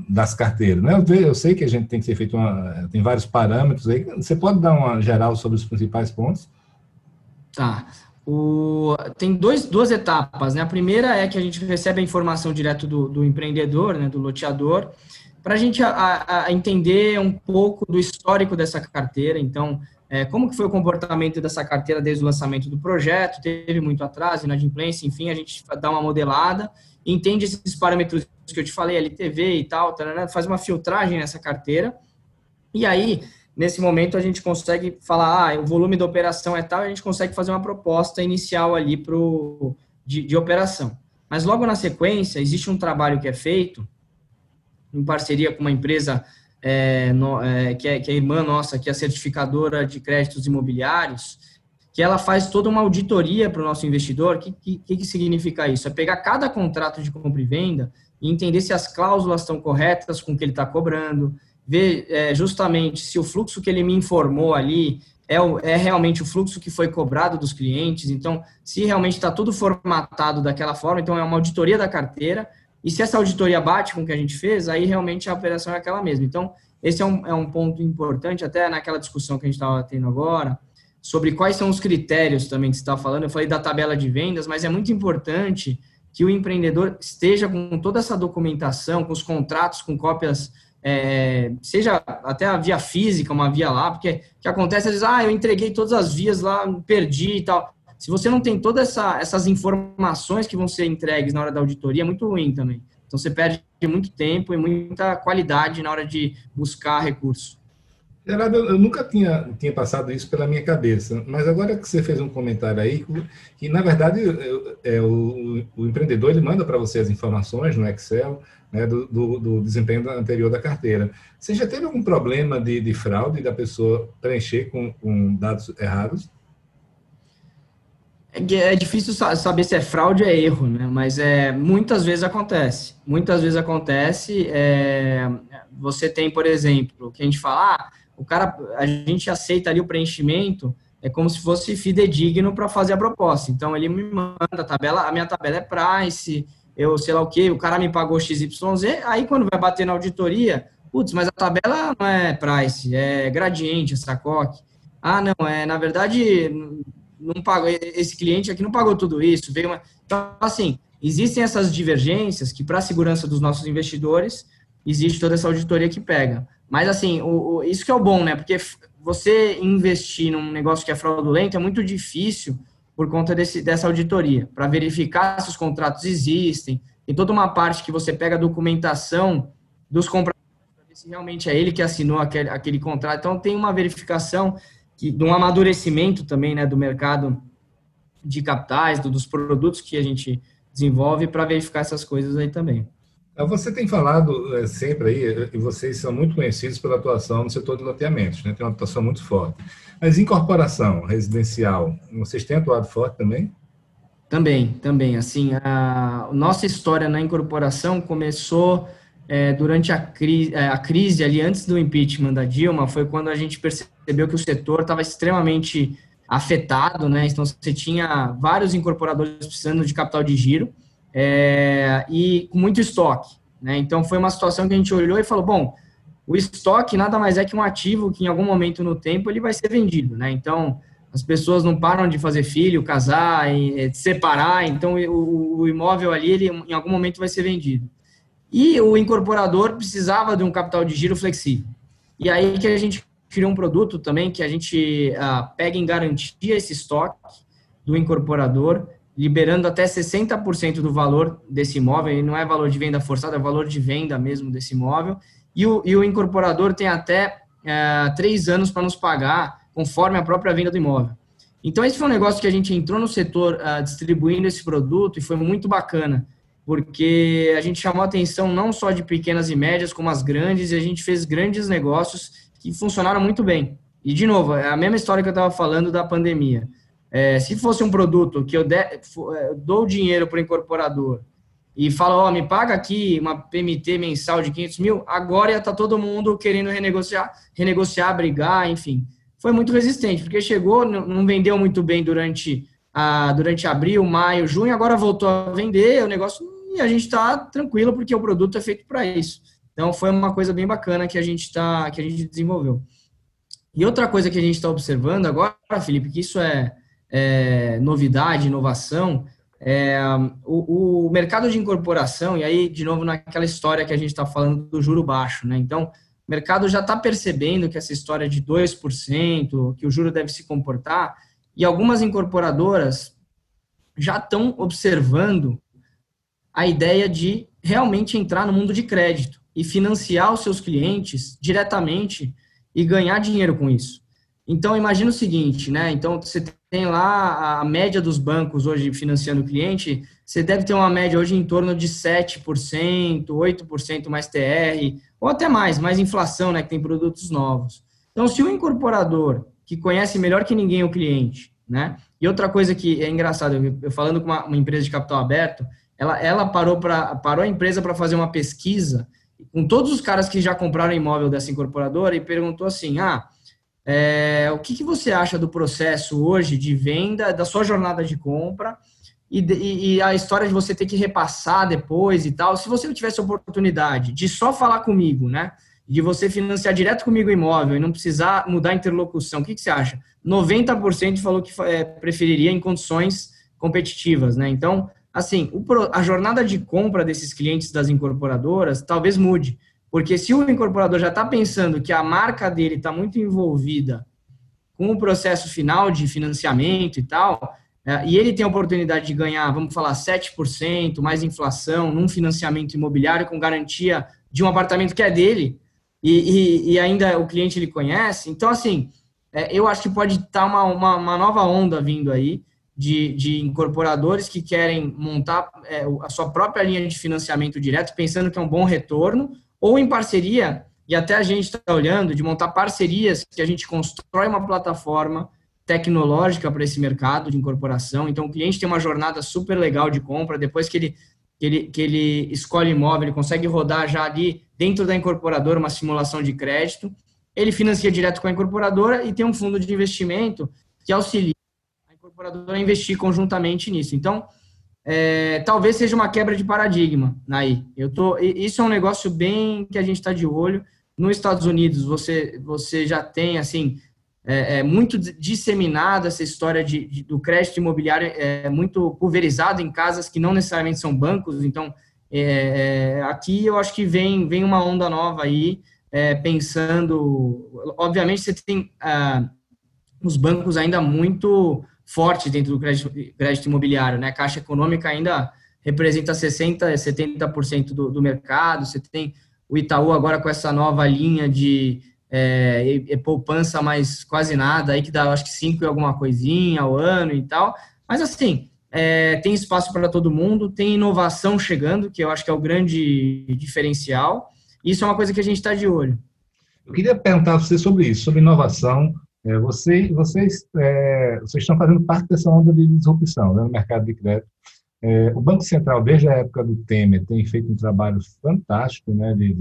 das carteiras? Né? Eu, eu, sei que a gente tem que ser feito uma, tem vários parâmetros aí. Você pode dar uma geral sobre os principais pontos? Tá. O, tem dois, duas etapas. Né? A primeira é que a gente recebe a informação direto do, do empreendedor, né, do loteador, para a gente entender um pouco do histórico dessa carteira. Então, é, como que foi o comportamento dessa carteira desde o lançamento do projeto, teve muito atraso, inadimplência, enfim, a gente dá uma modelada, entende esses parâmetros que eu te falei, LTV e tal, faz uma filtragem nessa carteira, e aí nesse momento a gente consegue falar, ah, o volume da operação é tal, a gente consegue fazer uma proposta inicial ali pro, de, de operação. Mas logo na sequência, existe um trabalho que é feito em parceria com uma empresa é, no, é, que, é, que é irmã nossa, que é certificadora de créditos imobiliários, que ela faz toda uma auditoria para o nosso investidor. O que, que, que significa isso? É pegar cada contrato de compra e venda e entender se as cláusulas estão corretas com o que ele está cobrando, ver é, justamente se o fluxo que ele me informou ali é, o, é realmente o fluxo que foi cobrado dos clientes. Então, se realmente está tudo formatado daquela forma, então é uma auditoria da carteira. E se essa auditoria bate com o que a gente fez, aí realmente a operação é aquela mesma. Então, esse é um, é um ponto importante, até naquela discussão que a gente estava tendo agora, sobre quais são os critérios também que você estava falando. Eu falei da tabela de vendas, mas é muito importante que o empreendedor esteja com toda essa documentação, com os contratos, com cópias é, seja até a via física, uma via lá, porque que acontece às vezes, ah, eu entreguei todas as vias lá, perdi e tal. Se você não tem todas essa, essas informações que vão ser entregues na hora da auditoria, é muito ruim também. Então você perde muito tempo e muita qualidade na hora de buscar recurso. Gerardo, eu nunca tinha, tinha passado isso pela minha cabeça, mas agora que você fez um comentário aí, que na verdade é, o, o empreendedor ele manda para você as informações no Excel, né, do, do, do, desempenho anterior da carteira. Você já teve algum problema de, de fraude da pessoa preencher com, com dados errados? É, é difícil saber se é fraude ou é erro, né? Mas é, muitas vezes acontece. Muitas vezes acontece. É, você tem, por exemplo, que a gente fala, ah, o cara, a gente aceita ali o preenchimento, é como se fosse fidedigno para fazer a proposta. Então ele me manda a tabela, a minha tabela é price, eu sei lá o que, o cara me pagou XYZ, aí quando vai bater na auditoria, putz, mas a tabela não é price, é gradiente, essa coque. Ah, não, é, na verdade, não pagou, esse cliente aqui não pagou tudo isso, veio uma... Então, assim, existem essas divergências que, para a segurança dos nossos investidores, existe toda essa auditoria que pega. Mas, assim, o, o, isso que é o bom, né? Porque você investir num negócio que é fraudulento é muito difícil por conta desse, dessa auditoria, para verificar se os contratos existem. Tem toda uma parte que você pega a documentação dos compradores, se realmente é ele que assinou aquele, aquele contrato. Então, tem uma verificação que, de um amadurecimento também né, do mercado de capitais, do, dos produtos que a gente desenvolve, para verificar essas coisas aí também. Você tem falado é, sempre aí, e vocês são muito conhecidos pela atuação no setor de loteamentos, né? tem uma atuação muito forte. Mas incorporação residencial, vocês têm atuado forte também? Também, também. Assim, a nossa história na incorporação começou é, durante a, cri, é, a crise ali antes do impeachment da Dilma, foi quando a gente percebeu que o setor estava extremamente afetado, né? Então você tinha vários incorporadores precisando de capital de giro é, e com muito estoque. Né? Então, foi uma situação que a gente olhou e falou: bom, o estoque nada mais é que um ativo que em algum momento no tempo ele vai ser vendido. Né? Então, as pessoas não param de fazer filho, casar, separar, então o, o imóvel ali ele, em algum momento vai ser vendido. E o incorporador precisava de um capital de giro flexível. E aí que a gente criou um produto também que a gente ah, pega em garantia esse estoque do incorporador liberando até 60% do valor desse imóvel, e não é valor de venda forçado, é valor de venda mesmo desse imóvel, e o, e o incorporador tem até é, três anos para nos pagar, conforme a própria venda do imóvel. Então, esse foi um negócio que a gente entrou no setor uh, distribuindo esse produto e foi muito bacana, porque a gente chamou atenção não só de pequenas e médias, como as grandes, e a gente fez grandes negócios que funcionaram muito bem. E, de novo, é a mesma história que eu estava falando da pandemia. É, se fosse um produto que eu, de, é, eu dou dinheiro para o incorporador e falo, ó, oh, me paga aqui uma PMT mensal de 500 mil, agora já está todo mundo querendo renegociar, renegociar, brigar, enfim. Foi muito resistente, porque chegou, não vendeu muito bem durante, a, durante abril, maio, junho, agora voltou a vender o negócio e a gente está tranquilo porque o produto é feito para isso. Então foi uma coisa bem bacana que a gente tá, que a gente desenvolveu. E outra coisa que a gente está observando agora, Felipe, que isso é é, novidade, inovação, é, o, o, mercado de incorporação, e aí, de novo, naquela história que a gente está falando do juro baixo, né? Então, o mercado já está percebendo que essa história de 2%, que o juro deve se comportar, e algumas incorporadoras já estão observando a ideia de realmente entrar no mundo de crédito e financiar os seus clientes diretamente e ganhar dinheiro com isso. Então, imagina o seguinte, né? Então, você tem lá a média dos bancos hoje financiando o cliente, você deve ter uma média hoje em torno de 7%, 8% mais TR, ou até mais, mais inflação, né? Que tem produtos novos. Então, se o incorporador, que conhece melhor que ninguém o cliente, né? E outra coisa que é engraçado, eu falando com uma, uma empresa de capital aberto, ela, ela parou, pra, parou a empresa para fazer uma pesquisa com todos os caras que já compraram imóvel dessa incorporadora e perguntou assim: ah, é, o que, que, você acha do processo hoje de venda, da sua jornada de compra e, e, a história de você ter que repassar depois e tal? Se você não tivesse oportunidade de só falar comigo, né? De você financiar direto comigo o imóvel e não precisar mudar a interlocução, o que, que você acha? 90% falou que é, preferiria em condições competitivas, né? Então, assim, a jornada de compra desses clientes das incorporadoras talvez mude. Porque se o incorporador já está pensando que a marca dele está muito envolvida com o processo final de financiamento e tal, é, e ele tem a oportunidade de ganhar, vamos falar, 7%, mais inflação, num financiamento imobiliário com garantia de um apartamento que é dele, e, e, e ainda o cliente ele conhece, então, assim, é, eu acho que pode estar tá uma, uma, uma, nova onda vindo aí de, de incorporadores que querem montar é, a sua própria linha de financiamento direto, pensando que é um bom retorno, ou em parceria, e até a gente está olhando, de montar parcerias que a gente constrói uma plataforma tecnológica para esse mercado de incorporação. Então, o cliente tem uma jornada super legal de compra, depois que ele, que ele, que ele escolhe imóvel, ele consegue rodar já ali dentro da incorporadora uma simulação de crédito, ele financia direto com a incorporadora e tem um fundo de investimento que auxilia incorporadora investir conjuntamente nisso. Então, é, talvez seja uma quebra de paradigma aí. Eu tô, isso é um negócio bem que a gente está de olho. Nos Estados Unidos, você, você já tem assim é, é muito disseminada essa história de, de, do crédito imobiliário, é muito pulverizado em casas que não necessariamente são bancos. Então, é, é aqui eu acho que vem, vem uma onda nova aí, é, pensando. Obviamente, você tem ah, os bancos ainda muito forte dentro do crédito, crédito imobiliário, né? A Caixa Econômica ainda representa 60%, 70% do, do mercado. Você tem o Itaú agora com essa nova linha de é, é, poupança, mas quase nada, aí que dá, acho que 5 e alguma coisinha ao ano e tal. Mas assim, é, tem espaço para todo mundo, tem inovação chegando, que eu acho que é o grande diferencial. Isso é uma coisa que a gente está de olho. Eu queria perguntar a você sobre isso, sobre inovação. É, você, vocês, é, vocês estão fazendo parte dessa onda de disrupção né, no mercado de crédito. É, o Banco Central, desde a época do Temer, tem feito um trabalho fantástico né, de,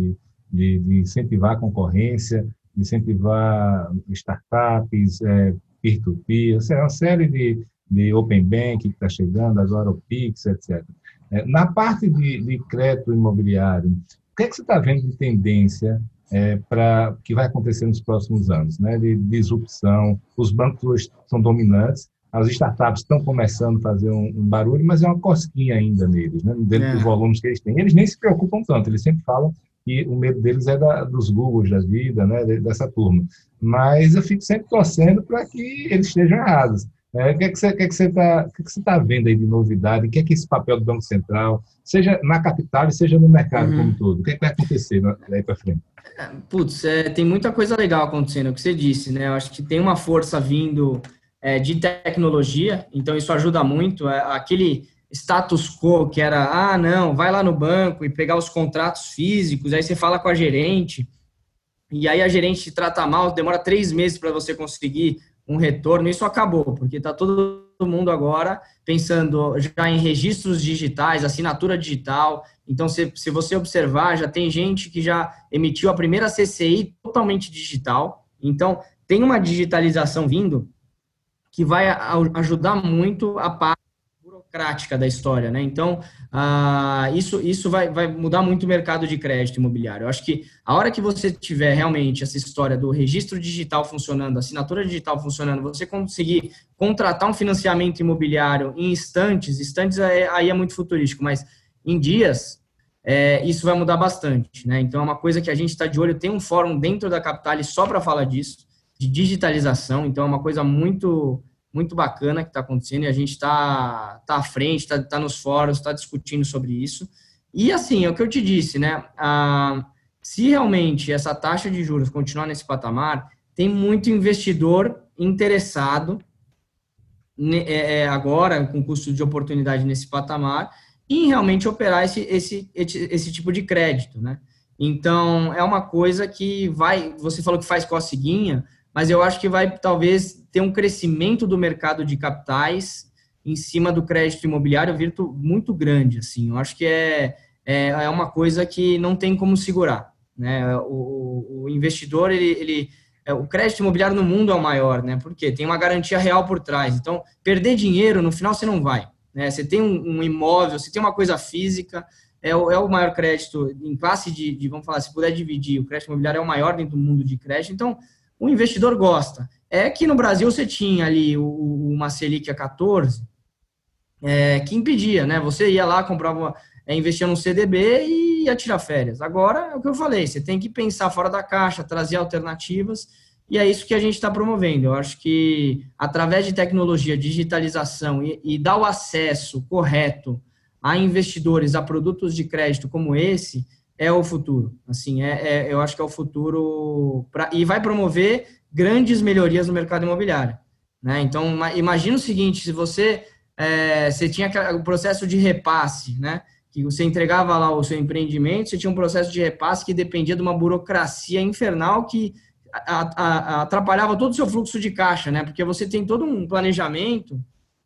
de, de incentivar a concorrência, incentivar startups, é, peer-to-peer, -peer, uma série de, de open bank que está chegando, agora o Pix, etc. É, na parte de, de crédito imobiliário, o que, é que você está vendo de tendência é, para que vai acontecer nos próximos anos, né? De disrupção. Os bancos são dominantes, as startups estão começando a fazer um, um barulho, mas é uma cosquinha ainda neles, né? Dentro é. dos volumes que eles têm. Eles nem se preocupam tanto, eles sempre falam que o medo deles é da, dos Googles da vida, né? Dessa turma. Mas eu fico sempre torcendo para que eles estejam errados. É, o que, é que você está que que que que tá vendo aí de novidade? O que é que esse papel do Banco Central, seja na capital e seja no mercado uhum. como um todo? O que, é que vai acontecer daí para frente? Putz, é, tem muita coisa legal acontecendo, é o que você disse, né? Eu acho que tem uma força vindo é, de tecnologia, então isso ajuda muito. É, aquele status quo que era, ah, não, vai lá no banco e pegar os contratos físicos, aí você fala com a gerente, e aí a gerente te trata mal, demora três meses para você conseguir um retorno, isso acabou, porque está todo mundo agora pensando já em registros digitais, assinatura digital. Então, se, se você observar, já tem gente que já emitiu a primeira CCI totalmente digital. Então, tem uma digitalização vindo que vai ajudar muito a parte burocrática da história, né? Então, ah, isso, isso vai, vai mudar muito o mercado de crédito imobiliário. Eu acho que a hora que você tiver realmente essa história do registro digital funcionando, assinatura digital funcionando, você conseguir contratar um financiamento imobiliário em instantes, instantes é, aí é muito futurístico, mas em dias, é, isso vai mudar bastante, né? Então, é uma coisa que a gente está de olho. Tem um fórum dentro da Capital só para falar disso, de digitalização. Então, é uma coisa muito muito bacana que está acontecendo e a gente está tá à frente, está tá nos fóruns, está discutindo sobre isso. E assim, é o que eu te disse, né? Ah, se realmente essa taxa de juros continuar nesse patamar, tem muito investidor interessado é, é, agora, com custo de oportunidade nesse patamar, em realmente operar esse, esse, esse tipo de crédito, né? Então, é uma coisa que vai, você falou que faz coceguinha, mas eu acho que vai talvez ter um crescimento do mercado de capitais em cima do crédito imobiliário virtu, muito grande, assim. Eu acho que é, é, é uma coisa que não tem como segurar, né? O, o investidor, ele, ele é, o crédito imobiliário no mundo é o maior, né? Porque tem uma garantia real por trás. Então, perder dinheiro, no final, você não vai. Né? Você tem um, um imóvel, você tem uma coisa física, é o, é o maior crédito em classe de, de, vamos falar, se puder dividir, o crédito imobiliário é o maior dentro do mundo de crédito. Então, o investidor gosta. É que no Brasil você tinha ali o, uma Selic a 14, é, que impedia, né? Você ia lá, comprava, é, investia no CDB e ia tirar férias. Agora, é o que eu falei, você tem que pensar fora da caixa, trazer alternativas, e é isso que a gente está promovendo. Eu acho que, através de tecnologia, digitalização e, e dar o acesso correto a investidores a produtos de crédito como esse, é o futuro. Assim, é, é eu acho que é o futuro pra, e vai promover grandes melhorias no mercado imobiliário. Né? Então, imagina o seguinte: se você, é, você tinha o processo de repasse, né? que você entregava lá o seu empreendimento, você tinha um processo de repasse que dependia de uma burocracia infernal que atrapalhava todo o seu fluxo de caixa, né? Porque você tem todo um planejamento,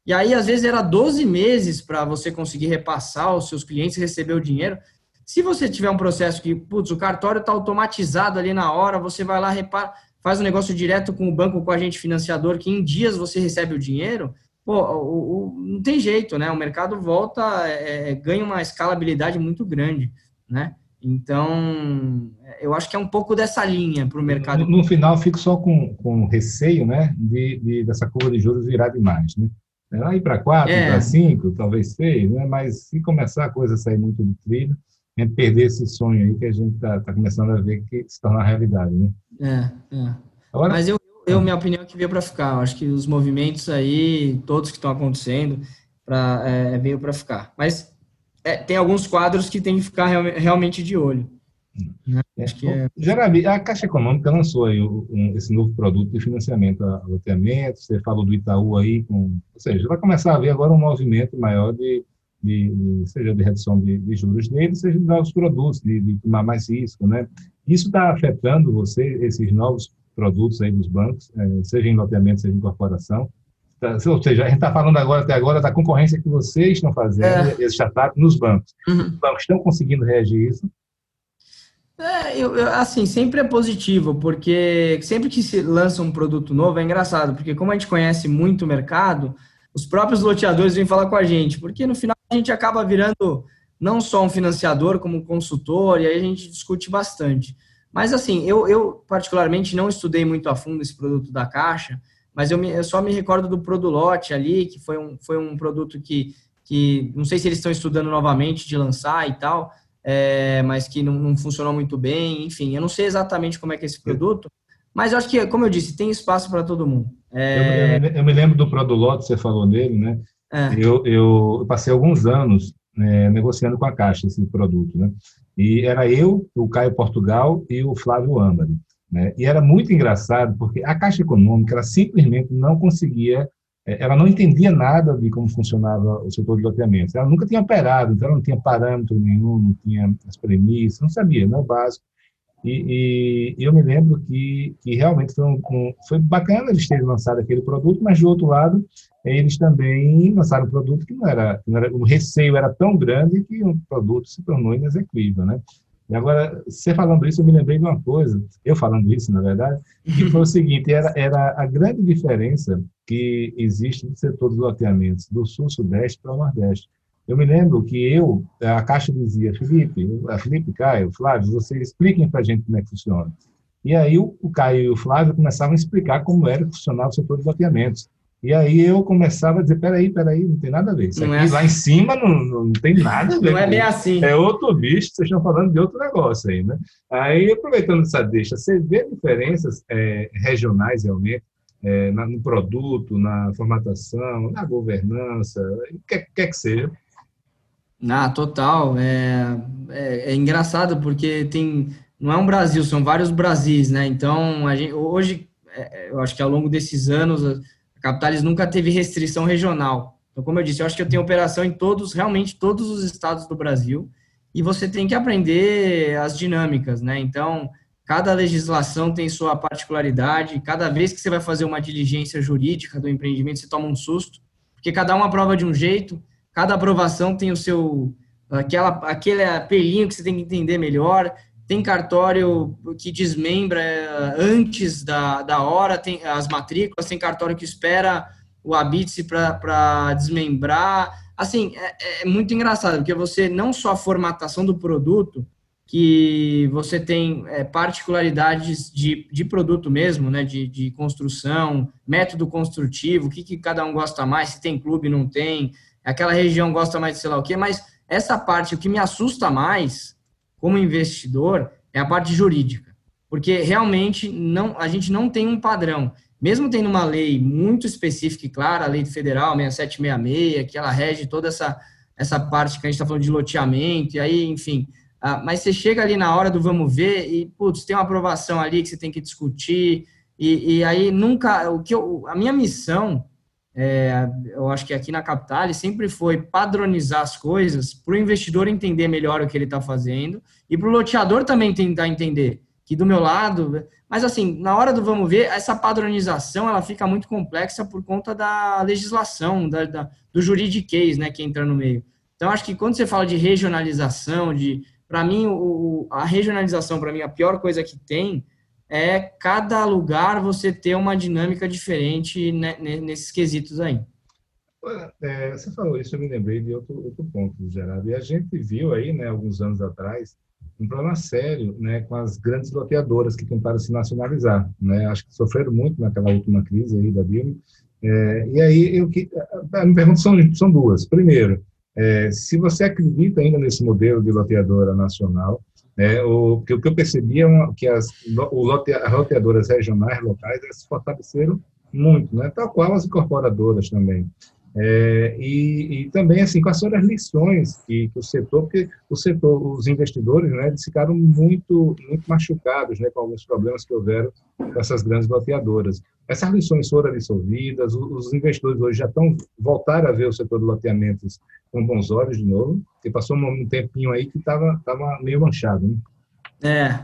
e aí às vezes era 12 meses para você conseguir repassar os seus clientes receber o dinheiro. Se você tiver um processo que, putz, o cartório está automatizado ali na hora, você vai lá, repara, faz um negócio direto com o banco, com o agente financiador, que em dias você recebe o dinheiro, pô, o, o, não tem jeito, né? O mercado volta, é, é, ganha uma escalabilidade muito grande, né? Então, eu acho que é um pouco dessa linha para o mercado. No, no, final, fico só com, com receio, né, de, de, dessa curva de juros virar demais, né? Aí para quatro, é. para cinco, talvez seis, né? Mas se começar a coisa a sair muito do trilho, a gente perder esse sonho aí que a gente está tá começando a ver que se torna realidade, né? É, é. Agora, Mas eu, eu, minha opinião é que veio para ficar. Eu acho que os movimentos aí, todos que estão acontecendo, pra, é, veio para ficar. Mas é, tem alguns quadros que tem que ficar real, realmente de olho. Né? Acho que é... Jarabi, a Caixa Econômica lançou aí um, esse novo produto de financiamento a loteamento, você falou do Itaú aí, com, ou seja, vai começar a haver agora um movimento maior de, de, de seja de redução de, de, juros dele, seja de novos produtos, de, de tomar mais risco, né? Isso está afetando você, esses novos produtos aí dos bancos, é, seja em loteamento, seja em corporação. Tá, ou seja, a gente está falando agora, até agora, da concorrência que vocês estão fazendo, é. esse startup, nos bancos. Uhum. Os bancos estão conseguindo reagir a isso? É, eu, eu, assim, sempre é positivo, porque sempre que se lança um produto novo é engraçado, porque como a gente conhece muito o mercado, os próprios loteadores vêm falar com a gente, porque no final a gente acaba virando não só um financiador, como um consultor, e aí a gente discute bastante. Mas assim, eu, eu particularmente não estudei muito a fundo esse produto da Caixa, mas eu, me, eu só me recordo do Produlote ali, que foi um, foi um produto que, que não sei se eles estão estudando novamente de lançar e tal, é, mas que não, não, funcionou muito bem, enfim, eu não sei exatamente como é que é esse produto, mas eu acho que, como eu disse, tem espaço para todo mundo. É... Eu, eu, me lembro do Produlote, você falou dele, né? É. Eu, eu, passei alguns anos é, negociando com a Caixa esse produto, né? E era eu, o Caio Portugal e o Flávio Ambari. Né? E era muito engraçado, porque a Caixa Econômica ela simplesmente não conseguia, ela não entendia nada de como funcionava o setor de loteamentos. Ela nunca tinha operado, então ela não tinha parâmetro nenhum, não tinha as premissas, não sabia, não é o básico. E, e, eu me lembro que, que realmente foi, um, um, foi bacana eles terem lançado aquele produto, mas, do outro lado, eles também lançaram um produto que não era, não era o receio era tão grande que o produto se tornou inexequível, né? E agora, você falando isso, eu me lembrei de uma coisa, eu falando isso, na verdade, que foi o seguinte, era, era a grande diferença que existe no setor dos loteamentos, do sul-sudeste para o nordeste. Eu me lembro que eu, a Caixa dizia, Felipe, a Felipe, Caio, Flávio, vocês expliquem para a gente como é que funciona. E aí o, o Caio e o Flávio começavam a explicar como era que funcionava o setor de loteamentos. E aí eu começava a dizer, peraí, peraí, não tem nada a ver. Isso aqui, é assim. lá em cima não, não tem nada a ver. Não é bem assim. É outro bicho, vocês estão falando de outro negócio aí, né? Aí, aproveitando essa deixa, você vê diferenças é, regionais realmente, é, no produto, na formatação, na governança, o que quer que seja. Ah, total. É, é, é, engraçado porque tem não é um Brasil, são vários Brasis, né? Então, gente, hoje é, eu acho que ao longo desses anos, a Capitalis nunca teve restrição regional. Então, como eu disse, eu acho que eu tenho operação em todos, realmente todos os estados do Brasil, e você tem que aprender as dinâmicas, né? Então, cada legislação tem sua particularidade, cada vez que você vai fazer uma diligência jurídica do empreendimento, você toma um susto, porque cada um aprova de um jeito, cada aprovação tem o seu aquela aquele apelinho que você tem que entender melhor. Tem cartório que desmembra eh, antes da, da hora, tem as matrículas, tem cartório que espera o habite para desmembrar. Assim, é, é, muito engraçado, porque você não só a formatação do produto, que você tem é, particularidades de, de produto mesmo, né, de, de construção, método construtivo, o que, que cada um gosta mais, se tem clube, não tem, aquela região gosta mais de sei lá o quê, mas essa parte, o que me assusta mais como investidor é a parte jurídica, porque realmente não, a gente não tem um padrão. Mesmo tendo uma lei muito específica e clara, a lei federal 6766, que ela rege toda essa, essa parte que a gente está falando de loteamento, e aí, enfim. Ah, mas você chega ali na hora do vamos ver e, putz, tem uma aprovação ali que você tem que discutir, e, e aí nunca. O que eu, a minha missão é, eu acho que aqui na Capital sempre foi padronizar as coisas para o investidor entender melhor o que ele está fazendo e para o loteador também tentar entender que do meu lado, mas assim, na hora do vamos ver, essa padronização ela fica muito complexa por conta da legislação, da, da do juridiquês, né, que entra no meio. Então, acho que quando você fala de regionalização, de, para mim, o, a regionalização, para mim, a pior coisa que tem é cada lugar você ter uma dinâmica diferente né, nesses quesitos aí. É, você falou isso, eu me lembrei de outro, outro ponto, Gerardo. E a gente viu aí, né, alguns anos atrás, um problema sério né, com as grandes loteadoras que tentaram se nacionalizar. Né? Acho que sofreram muito naquela última crise aí da Dilma. É, e aí, eu, a minha pergunta são, são duas. Primeiro, é, se você acredita ainda nesse modelo de loteadora nacional, né? O, que, o que eu percebi é uma, que as, o lote, as roteadoras regionais, locais, se fortaleceram muito, né? tal qual as incorporadoras também. É, e, e, também, assim, quais foram as lições que, que, o setor, porque o setor, os investidores, né, eles ficaram muito, muito machucados, né, com alguns problemas que houveram com essas grandes loteadoras. Essas lições foram dissolvidas, os, os investidores hoje já estão, voltaram a ver o setor de loteamentos com bons olhos de novo, porque passou um, um tempinho aí que estava tava meio manchado, né? É,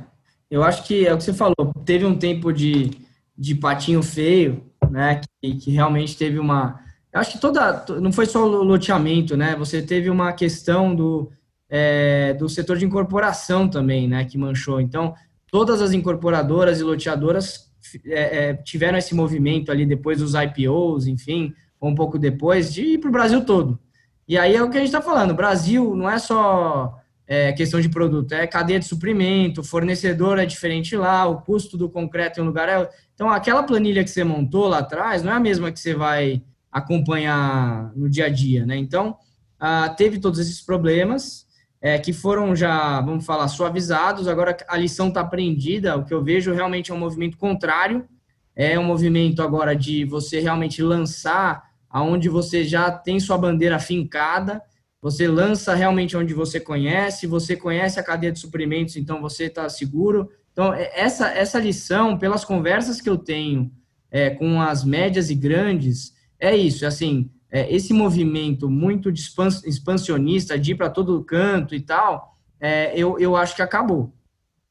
eu acho que é o que você falou, teve um tempo de, de patinho feio, né, que, que realmente teve uma acho que toda, não foi só o loteamento, né? Você teve uma questão do, é, do setor de incorporação também, né? Que manchou. Então, todas as incorporadoras e loteadoras é, é, tiveram esse movimento ali depois dos IPOs, enfim, ou um pouco depois, de ir para o Brasil todo. E aí é o que a gente está falando. Brasil não é só é, questão de produto, é cadeia de suprimento, fornecedor é diferente lá, o custo do concreto em um lugar é. Então, aquela planilha que você montou lá atrás não é a mesma que você vai acompanhar no dia a dia, né? Então, ah, teve todos esses problemas é, que foram já, vamos falar, suavizados. Agora a lição está aprendida. O que eu vejo realmente é um movimento contrário. É um movimento agora de você realmente lançar aonde você já tem sua bandeira fincada. Você lança realmente onde você conhece. Você conhece a cadeia de suprimentos, então você está seguro. Então é, essa essa lição, pelas conversas que eu tenho é, com as médias e grandes é isso, assim, é, esse movimento muito expansionista de ir para todo canto e tal, é, eu, eu acho que acabou.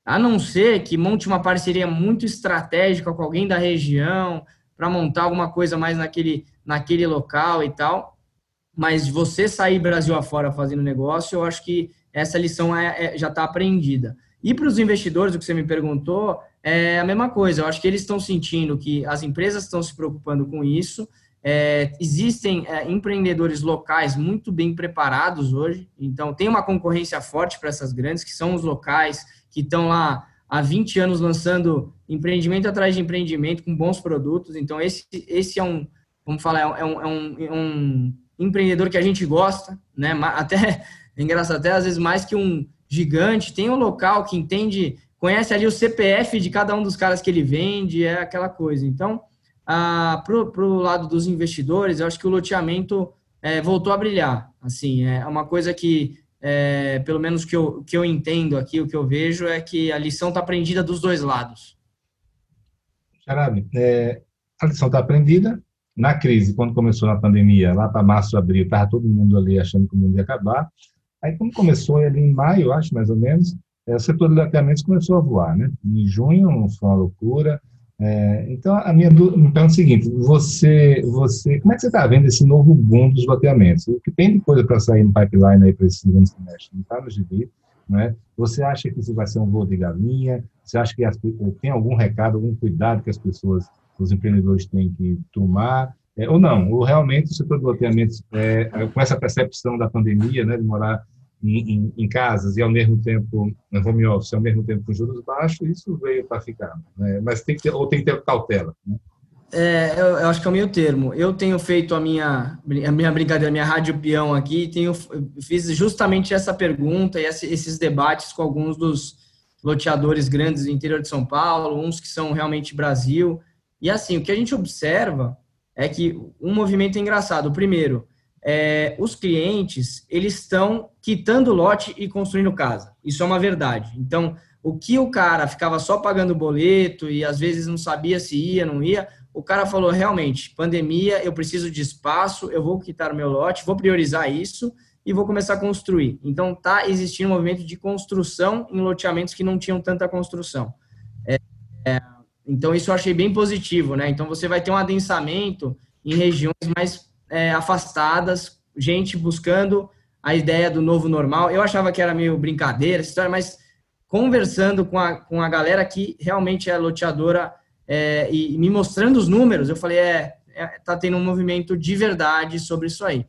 A não ser que monte uma parceria muito estratégica com alguém da região para montar alguma coisa mais naquele, naquele local e tal. Mas você sair Brasil afora fazendo negócio, eu acho que essa lição é, é já está aprendida. E para os investidores, o que você me perguntou, é a mesma coisa. Eu acho que eles estão sentindo que as empresas estão se preocupando com isso, é, existem é, empreendedores locais muito bem preparados hoje, então tem uma concorrência forte para essas grandes, que são os locais que estão lá há 20 anos lançando empreendimento atrás de empreendimento com bons produtos. Então, esse, esse é um, vamos falar, é um, é um, é um empreendedor que a gente gosta, né? Até, é engraçado, até às vezes mais que um gigante, tem um local que entende, conhece ali o CPF de cada um dos caras que ele vende, é aquela coisa. Então, ah, para o lado dos investidores, eu acho que o loteamento é, voltou a brilhar. Assim, é uma coisa que, é, pelo menos que eu, que eu entendo aqui, o que eu vejo é que a lição está aprendida dos dois lados. Xarabe, é, a lição está aprendida. Na crise, quando começou na pandemia, lá para março, abril, estava todo mundo ali achando que o mundo ia acabar. Aí, quando começou ali em maio, acho mais ou menos, é, o setor de loteamentos começou a voar, né? Em junho foi uma loucura. É, então, a minha dúvida é o seguinte: você, você, como é que você está vendo esse novo boom dos loteamentos? O que tem de coisa para sair no pipeline aí para esse segundo semestre? Não está no gibi, né? Você acha que isso vai ser um voo de galinha? Você acha que as, tem algum recado, algum cuidado que as pessoas, os empreendedores têm que tomar? É, ou não? Ou realmente o setor de loteamentos, é, com essa percepção da pandemia, né, de morar em, em, casas e ao mesmo tempo home office, ao mesmo tempo com juros baixos, isso veio para ficar. Né? Mas tem que ter, ou tem que ter cautela. Né? É, eu, eu, acho que é o meio termo. Eu tenho feito a minha, a minha brincadeira, a minha rádio peão aqui, tenho, fiz justamente essa pergunta e esses debates com alguns dos loteadores grandes do interior de São Paulo, uns que são realmente Brasil. E assim, o que a gente observa é que um movimento é engraçado. Primeiro, é, os clientes eles estão quitando lote e construindo casa. Isso é uma verdade. Então, o que o cara ficava só pagando boleto e às vezes não sabia se ia, não ia, o cara falou realmente, pandemia, eu preciso de espaço, eu vou quitar o meu lote, vou priorizar isso e vou começar a construir. Então, tá existindo um movimento de construção em loteamentos que não tinham tanta construção. É, é, então, isso eu achei bem positivo, né? Então, você vai ter um adensamento em regiões mais é, afastadas, gente buscando a ideia do novo normal. Eu achava que era meio brincadeira essa história, mas conversando com a, com a galera que realmente é loteadora é, e, me mostrando os números, eu falei, é, é, tá tendo um movimento de verdade sobre isso aí.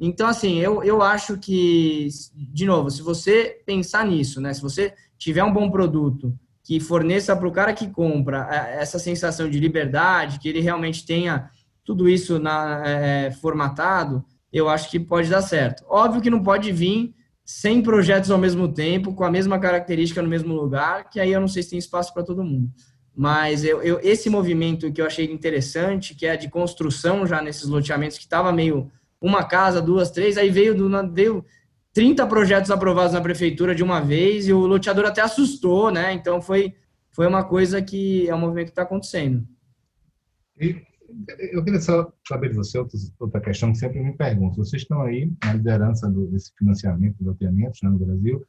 Então, assim, eu, eu acho que, de novo, se você pensar nisso, né, se você tiver um bom produto que forneça para o cara que compra é, essa sensação de liberdade, que ele realmente tenha tudo isso na, é, formatado, eu acho que pode dar certo. Óbvio que não pode vir 100 projetos ao mesmo tempo, com a mesma característica no mesmo lugar, que aí eu não sei se tem espaço para todo mundo. Mas eu, eu, esse movimento que eu achei interessante, que é de construção já nesses loteamentos, que estava meio uma casa, duas, três, aí veio, do, veio 30 projetos aprovados na prefeitura de uma vez, e o loteador até assustou, né? Então foi, foi uma coisa que é um movimento que está acontecendo. E eu queria só saber de você outra questão que sempre me pergunto. Vocês estão aí na liderança do, desse financiamento de loteamentos né, no Brasil.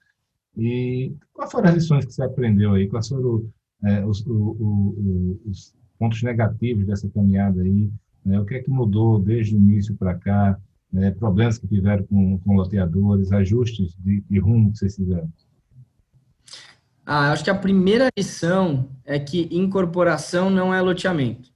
E quais foram as lições que você aprendeu aí? Quais foram é, os, o, o, os, pontos negativos dessa caminhada aí? Né? O que é que mudou desde o início para cá? Né? Problemas que tiveram com, com loteadores, ajustes de, de rumo que vocês fizeram? Ah, acho que a primeira lição é que incorporação não é loteamento.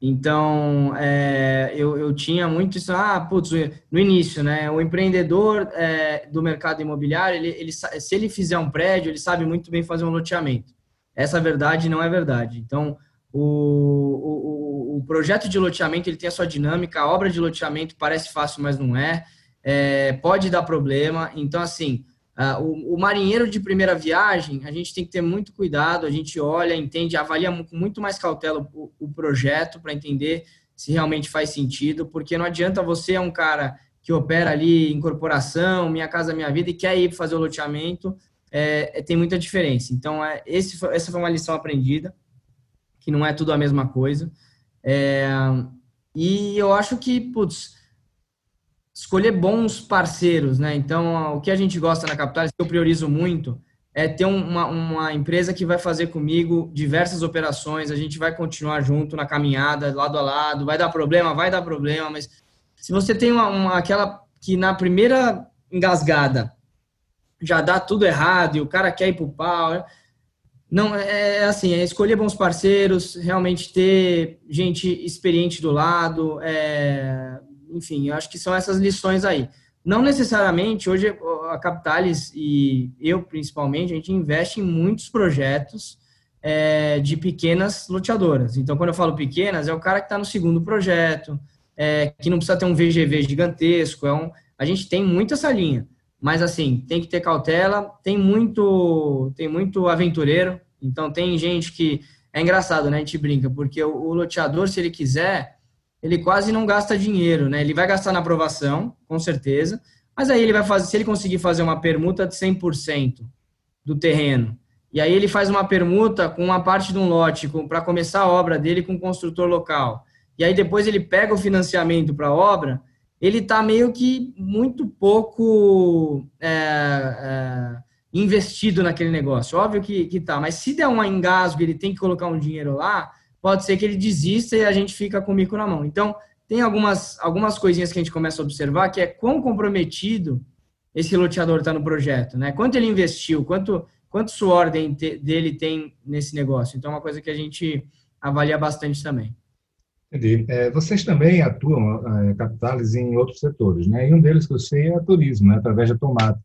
Então, é, eu, eu tinha muito isso, ah, putz, no início, né, o empreendedor é, do mercado imobiliário, ele, ele, se ele fizer um prédio, ele sabe muito bem fazer um loteamento. Essa verdade não é verdade. Então, o, o, o projeto de loteamento, ele tem a sua dinâmica, a obra de loteamento parece fácil, mas não é, é pode dar problema. Então, assim, Uh, o, o, marinheiro de primeira viagem, a gente tem que ter muito cuidado, a gente olha, entende, avalia com muito mais cautela o, o projeto para entender se realmente faz sentido, porque não adianta você é um cara que opera ali em corporação, Minha Casa Minha Vida, e quer ir fazer o loteamento, é, é, tem muita diferença. Então, é, esse, essa foi uma lição aprendida, que não é tudo a mesma coisa. É, e eu acho que, putz, escolher bons parceiros, né? Então, o que a gente gosta na Capital, que eu priorizo muito, é ter uma, uma empresa que vai fazer comigo diversas operações, a gente vai continuar junto na caminhada, lado a lado, vai dar problema, vai dar problema, mas se você tem uma, uma aquela que na primeira engasgada já dá tudo errado e o cara quer ir pro pau, não, é, é assim, é escolher bons parceiros, realmente ter gente experiente do lado, é, enfim, eu acho que são essas lições aí. Não necessariamente, hoje a Capitalis e eu principalmente, a gente investe em muitos projetos é, de pequenas loteadoras. Então, quando eu falo pequenas, é o cara que está no segundo projeto, é, que não precisa ter um VGV gigantesco. É um, a gente tem muito essa linha, mas assim, tem que ter cautela, tem muito, tem muito aventureiro. Então, tem gente que. É engraçado, né? A gente brinca, porque o, o loteador, se ele quiser, ele quase não gasta dinheiro, né? Ele vai gastar na aprovação, com certeza, mas aí ele vai fazer, se ele conseguir fazer uma permuta de 100% do terreno e aí ele faz uma permuta com uma parte de um lote para começar a obra dele com um construtor local, e aí depois ele pega o financiamento para a obra, ele está meio que muito pouco é, é, investido naquele negócio. Óbvio que, que tá, mas se der um engasgo ele tem que colocar um dinheiro lá, pode ser que ele desista e a gente fica com o mico na mão. Então, tem algumas, algumas coisinhas que a gente começa a observar, que é quão comprometido esse loteador está no projeto, né? Quanto ele investiu, quanto, quanto suor dele tem nesse negócio. Então, é uma coisa que a gente avalia bastante também. Entendi. É, vocês também atuam, é, Capitales, em outros setores, né? E um deles que eu sei é turismo, né? através da Tomate.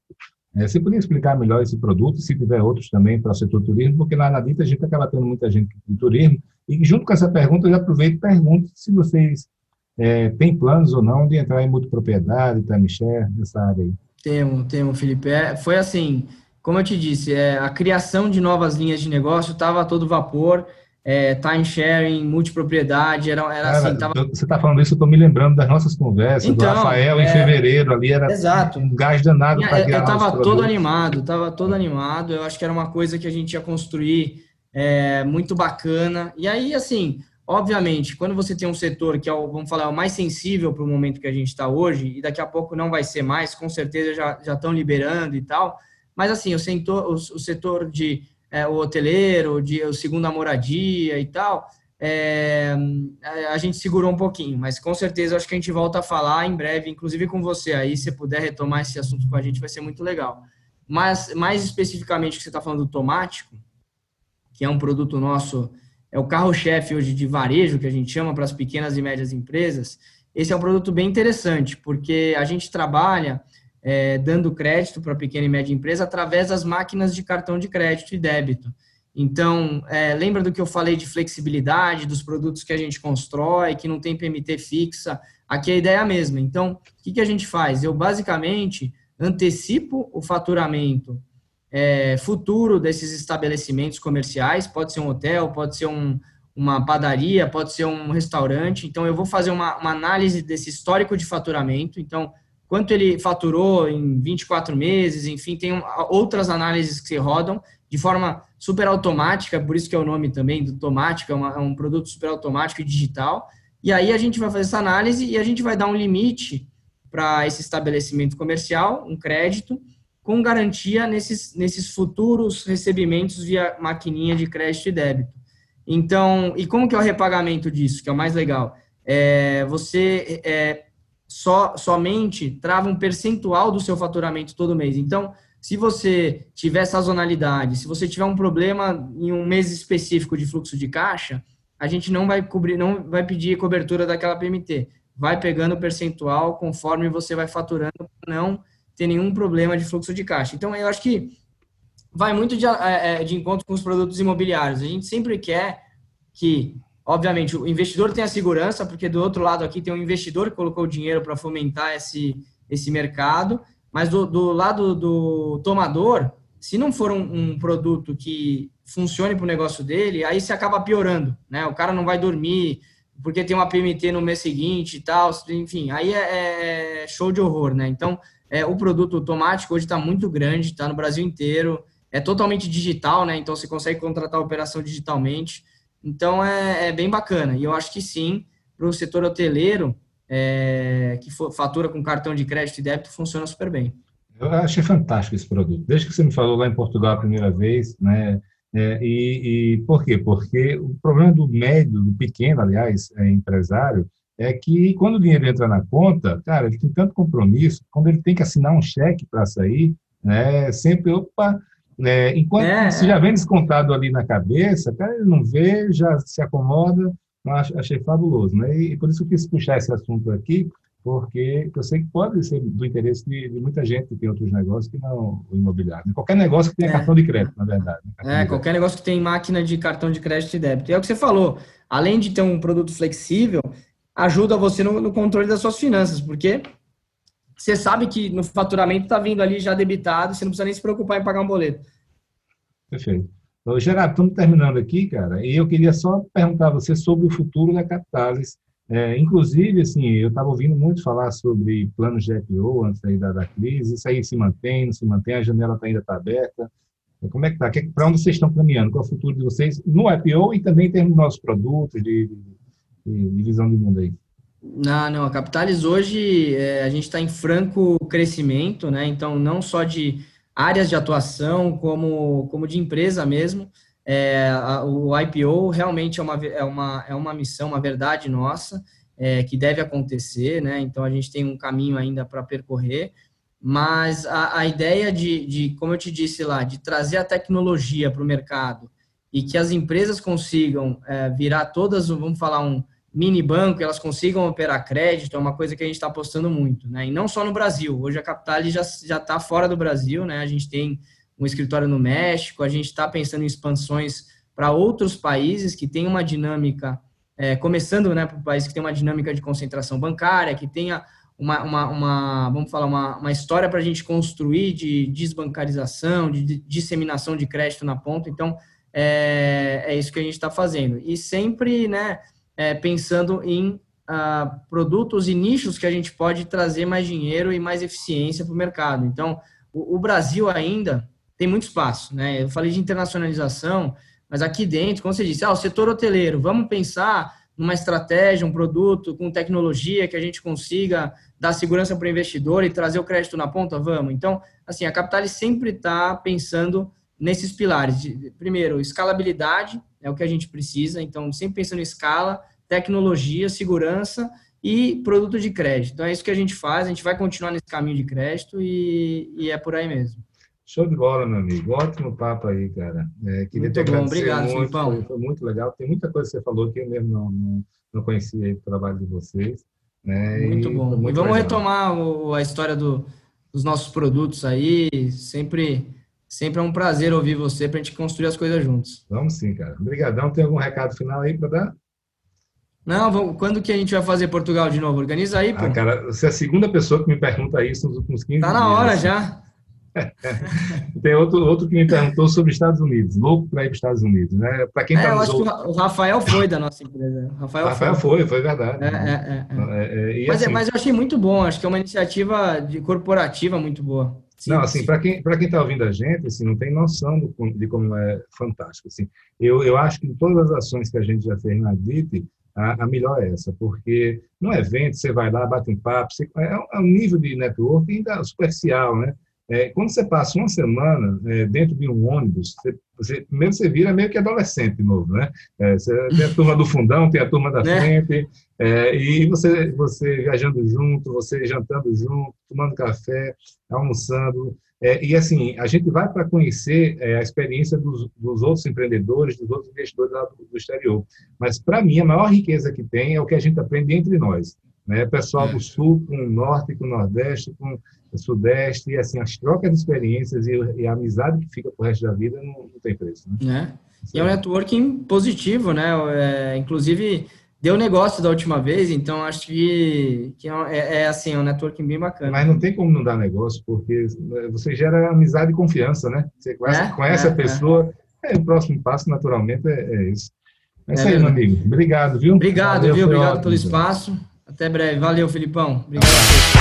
É, você poderia explicar melhor esse produto, se tiver outros também para o setor turismo, porque lá na Dita a gente acaba tendo muita gente de turismo. E junto com essa pergunta, eu já aproveito e pergunto se vocês é, têm planos ou não de entrar em multipropriedade, timeshare, nessa área aí. Temos, temos, Felipe. É, foi assim, como eu te disse, é, a criação de novas linhas de negócio estava a todo vapor é, time sharing, multipropriedade, era, era Cara, assim. Tava... Você está falando isso, eu estou me lembrando das nossas conversas, então, do Rafael é, em fevereiro ali, era exato. um gás danado para Eu estava todo animado, estava todo animado, eu acho que era uma coisa que a gente ia construir é, muito bacana. E aí, assim, obviamente, quando você tem um setor que é o, vamos falar, é o mais sensível para o momento que a gente está hoje, e daqui a pouco não vai ser mais, com certeza já, já estão liberando e tal, mas assim, o setor, o, o setor de é, o hoteleiro, de, o segunda moradia e tal, é, a gente segurou um pouquinho, mas com certeza acho que a gente volta a falar em breve, inclusive com você aí, se puder retomar esse assunto com a gente, vai ser muito legal. Mas, mais especificamente, que você está falando do tomático, que é um produto nosso, é o carro-chefe hoje de varejo, que a gente chama para as pequenas e médias empresas, esse é um produto bem interessante, porque a gente trabalha é, dando crédito para pequena e média empresa através das máquinas de cartão de crédito e débito. Então, é, lembra do que eu falei de flexibilidade dos produtos que a gente constrói, que não tem PMT fixa? Aqui a ideia é a mesma. Então, o que, que a gente faz? Eu basicamente antecipo o faturamento é, futuro desses estabelecimentos comerciais, pode ser um hotel, pode ser um, uma padaria, pode ser um restaurante. Então, eu vou fazer uma, uma análise desse histórico de faturamento. Então, quanto ele faturou em 24 meses, enfim, tem outras análises que se rodam de forma super automática, por isso que é o nome também do Tomática, é, é um produto super automático e digital. E aí a gente vai fazer essa análise e a gente vai dar um limite para esse estabelecimento comercial, um crédito, com garantia nesses, nesses futuros recebimentos via maquininha de crédito e débito. Então, e como que é o repagamento disso, que é o mais legal? É, você é, só somente trava um percentual do seu faturamento todo mês. Então, se você tiver sazonalidade, se você tiver um problema em um mês específico de fluxo de caixa, a gente não vai cobrir, não vai pedir cobertura daquela PMT. Vai pegando o percentual conforme você vai faturando para não ter nenhum problema de fluxo de caixa. Então, eu acho que vai muito de, é, é, de encontro com os produtos imobiliários. A gente sempre quer que Obviamente, o investidor tem a segurança, porque do outro lado aqui tem um investidor que colocou dinheiro para fomentar esse, esse mercado, mas do, do lado do tomador, se não for um, um produto que funcione para o negócio dele, aí se acaba piorando, né? O cara não vai dormir porque tem uma PMT no mês seguinte e tal, enfim, aí é, é show de horror, né? Então, é, o produto automático hoje está muito grande, está no Brasil inteiro, é totalmente digital, né? Então, você consegue contratar a operação digitalmente. Então é, é bem bacana. E eu acho que sim, para o setor hoteleiro, é, que fatura com cartão de crédito e débito, funciona super bem. Eu achei fantástico esse produto. Desde que você me falou lá em Portugal a primeira vez, né? É, e, e, por quê? Porque o problema do médio, do pequeno, aliás, é, empresário, é que quando o dinheiro entra na conta, cara, ele tem tanto compromisso, quando ele tem que assinar um cheque para sair, né, sempre, opa, é, enquanto é, se já vem descontado ali na cabeça, cara, ele não vê, já se acomoda, mas achei fabuloso. Né? E, por isso eu quis puxar esse assunto aqui, porque eu sei que pode ser do interesse de, de, muita gente que tem outros negócios que não o imobiliário. Qualquer negócio que tenha é. cartão de crédito, na verdade. Né? É, qualquer negócio que tem máquina de cartão de crédito e débito. E é o que você falou, além de ter um produto flexível, ajuda você no, no controle das suas finanças, porque você sabe que no faturamento está vindo ali já debitado, você não precisa nem se preocupar em pagar um boleto. Perfeito. Então, Gerardo, estamos terminando aqui, cara, e eu queria só perguntar a você sobre o futuro da Capitalis. É, inclusive, assim, eu estava ouvindo muito falar sobre planos de IPO antes da, da crise, isso aí se mantém, não se mantém, a janela tá, ainda está aberta. Como é que está? Para onde vocês estão caminhando? Qual é o futuro de vocês no IPO e também em termos dos nossos produtos, de, de, de visão de mundo aí? Não, não. A Capitalis hoje é, a gente está em franco crescimento, né? Então, não só de áreas de atuação, como, como de empresa mesmo. É, a, o IPO realmente é uma, é, uma, é uma missão, uma verdade nossa, é, que deve acontecer, né? Então, a gente tem um caminho ainda para percorrer, mas a, a ideia de, de, como eu te disse lá, de trazer a tecnologia para o mercado e que as empresas consigam é, virar todas, vamos falar, um mini banco, elas consigam operar crédito, é uma coisa que a gente está apostando muito, né? E não só no Brasil. Hoje a Capital já já está fora do Brasil, né? A gente tem um escritório no México, a gente está pensando em expansões para outros países que têm uma dinâmica, é, começando, né, para o país que tem uma dinâmica de concentração bancária, que tenha uma, uma, uma, vamos falar, uma, uma história para a gente construir de desbancarização, de, disseminação de crédito na ponta. Então, é, é isso que a gente está fazendo. E sempre, né, é, pensando em ah, produtos e nichos que a gente pode trazer mais dinheiro e mais eficiência para o mercado. Então, o, o, Brasil ainda tem muito espaço, né? Eu falei de internacionalização, mas aqui dentro, como você disse, ah, o setor hoteleiro, vamos pensar numa estratégia, um produto com tecnologia que a gente consiga dar segurança para o investidor e trazer o crédito na ponta? Vamos. Então, assim, a Capital sempre está pensando nesses pilares. De, primeiro, escalabilidade é o que a gente precisa, então, sempre pensando em escala, tecnologia, segurança e produto de crédito. Então, é isso que a gente faz, a gente vai continuar nesse caminho de crédito e, e é por aí mesmo. Show de bola, meu amigo. Ótimo papo aí, cara. É, queria muito te bom, obrigado, muito, foi, foi, muito legal. Tem muita coisa que você falou que eu mesmo não, não, não conhecia o trabalho de vocês. Né? Muito e bom. Muito e vamos legal. retomar o, a história do, dos nossos produtos aí. Sempre, sempre é um prazer ouvir você para a gente construir as coisas juntos. Vamos sim, cara. Obrigadão. Tem algum recado final aí para dar? Não, vamos, quando que a gente vai fazer Portugal de novo? Organiza aí, pô. Ah, cara, você é a segunda pessoa que me pergunta isso nos últimos 15 tá dias. Tá na hora já. Tem outro, outro que me perguntou sobre Estados Unidos, louco para ir para os Estados Unidos, né? Para quem é, tá eu acho outros... que o Rafael foi da nossa empresa. Rafael, Rafael foi. foi, foi verdade. É, é, é, é. mas, assim, mas eu achei muito bom, acho que é uma iniciativa de corporativa muito boa. Sim, não, assim, para quem para quem está ouvindo a gente, assim, não tem noção do, de como é fantástico. Assim, eu, eu acho que todas as ações que a gente já fez na DIT, a, a, melhor é essa, porque no evento você vai lá, bate um papo, você, é, é um nível de networking ainda superficial, né? É, quando você passa uma semana é, dentro de um ônibus, você, você, primeiro você vira meio que adolescente de novo, né? É, você tem a turma do fundão, tem a turma da né? frente, é, e você, você viajando junto, você jantando junto, tomando café, almoçando. É, e assim, a gente vai para conhecer é, a experiência dos, dos, outros empreendedores, dos outros investidores lá do, do exterior. Mas, para mim, a maior riqueza que tem é o que a gente aprende entre nós. Né? Pessoal do Sul com o Norte, com o Nordeste, com Sudeste, e assim, as trocas de experiências e, e a amizade que fica pro resto da vida não, não tem preço. Né? É. E é um networking positivo, né? É, inclusive, deu negócio da última vez, então acho que, que é, é, é, assim, é um networking bem bacana. Mas não tem como não dar negócio, porque você gera amizade e confiança, né? Você conhece, é, conhece a é, pessoa, é. o próximo passo, naturalmente, é, isso. É isso aí, meu amigo. Obrigado, viu? Obrigado, Valeu, viu? Obrigado ótimo, pelo espaço. Até breve. Valeu, Filipão. Obrigado.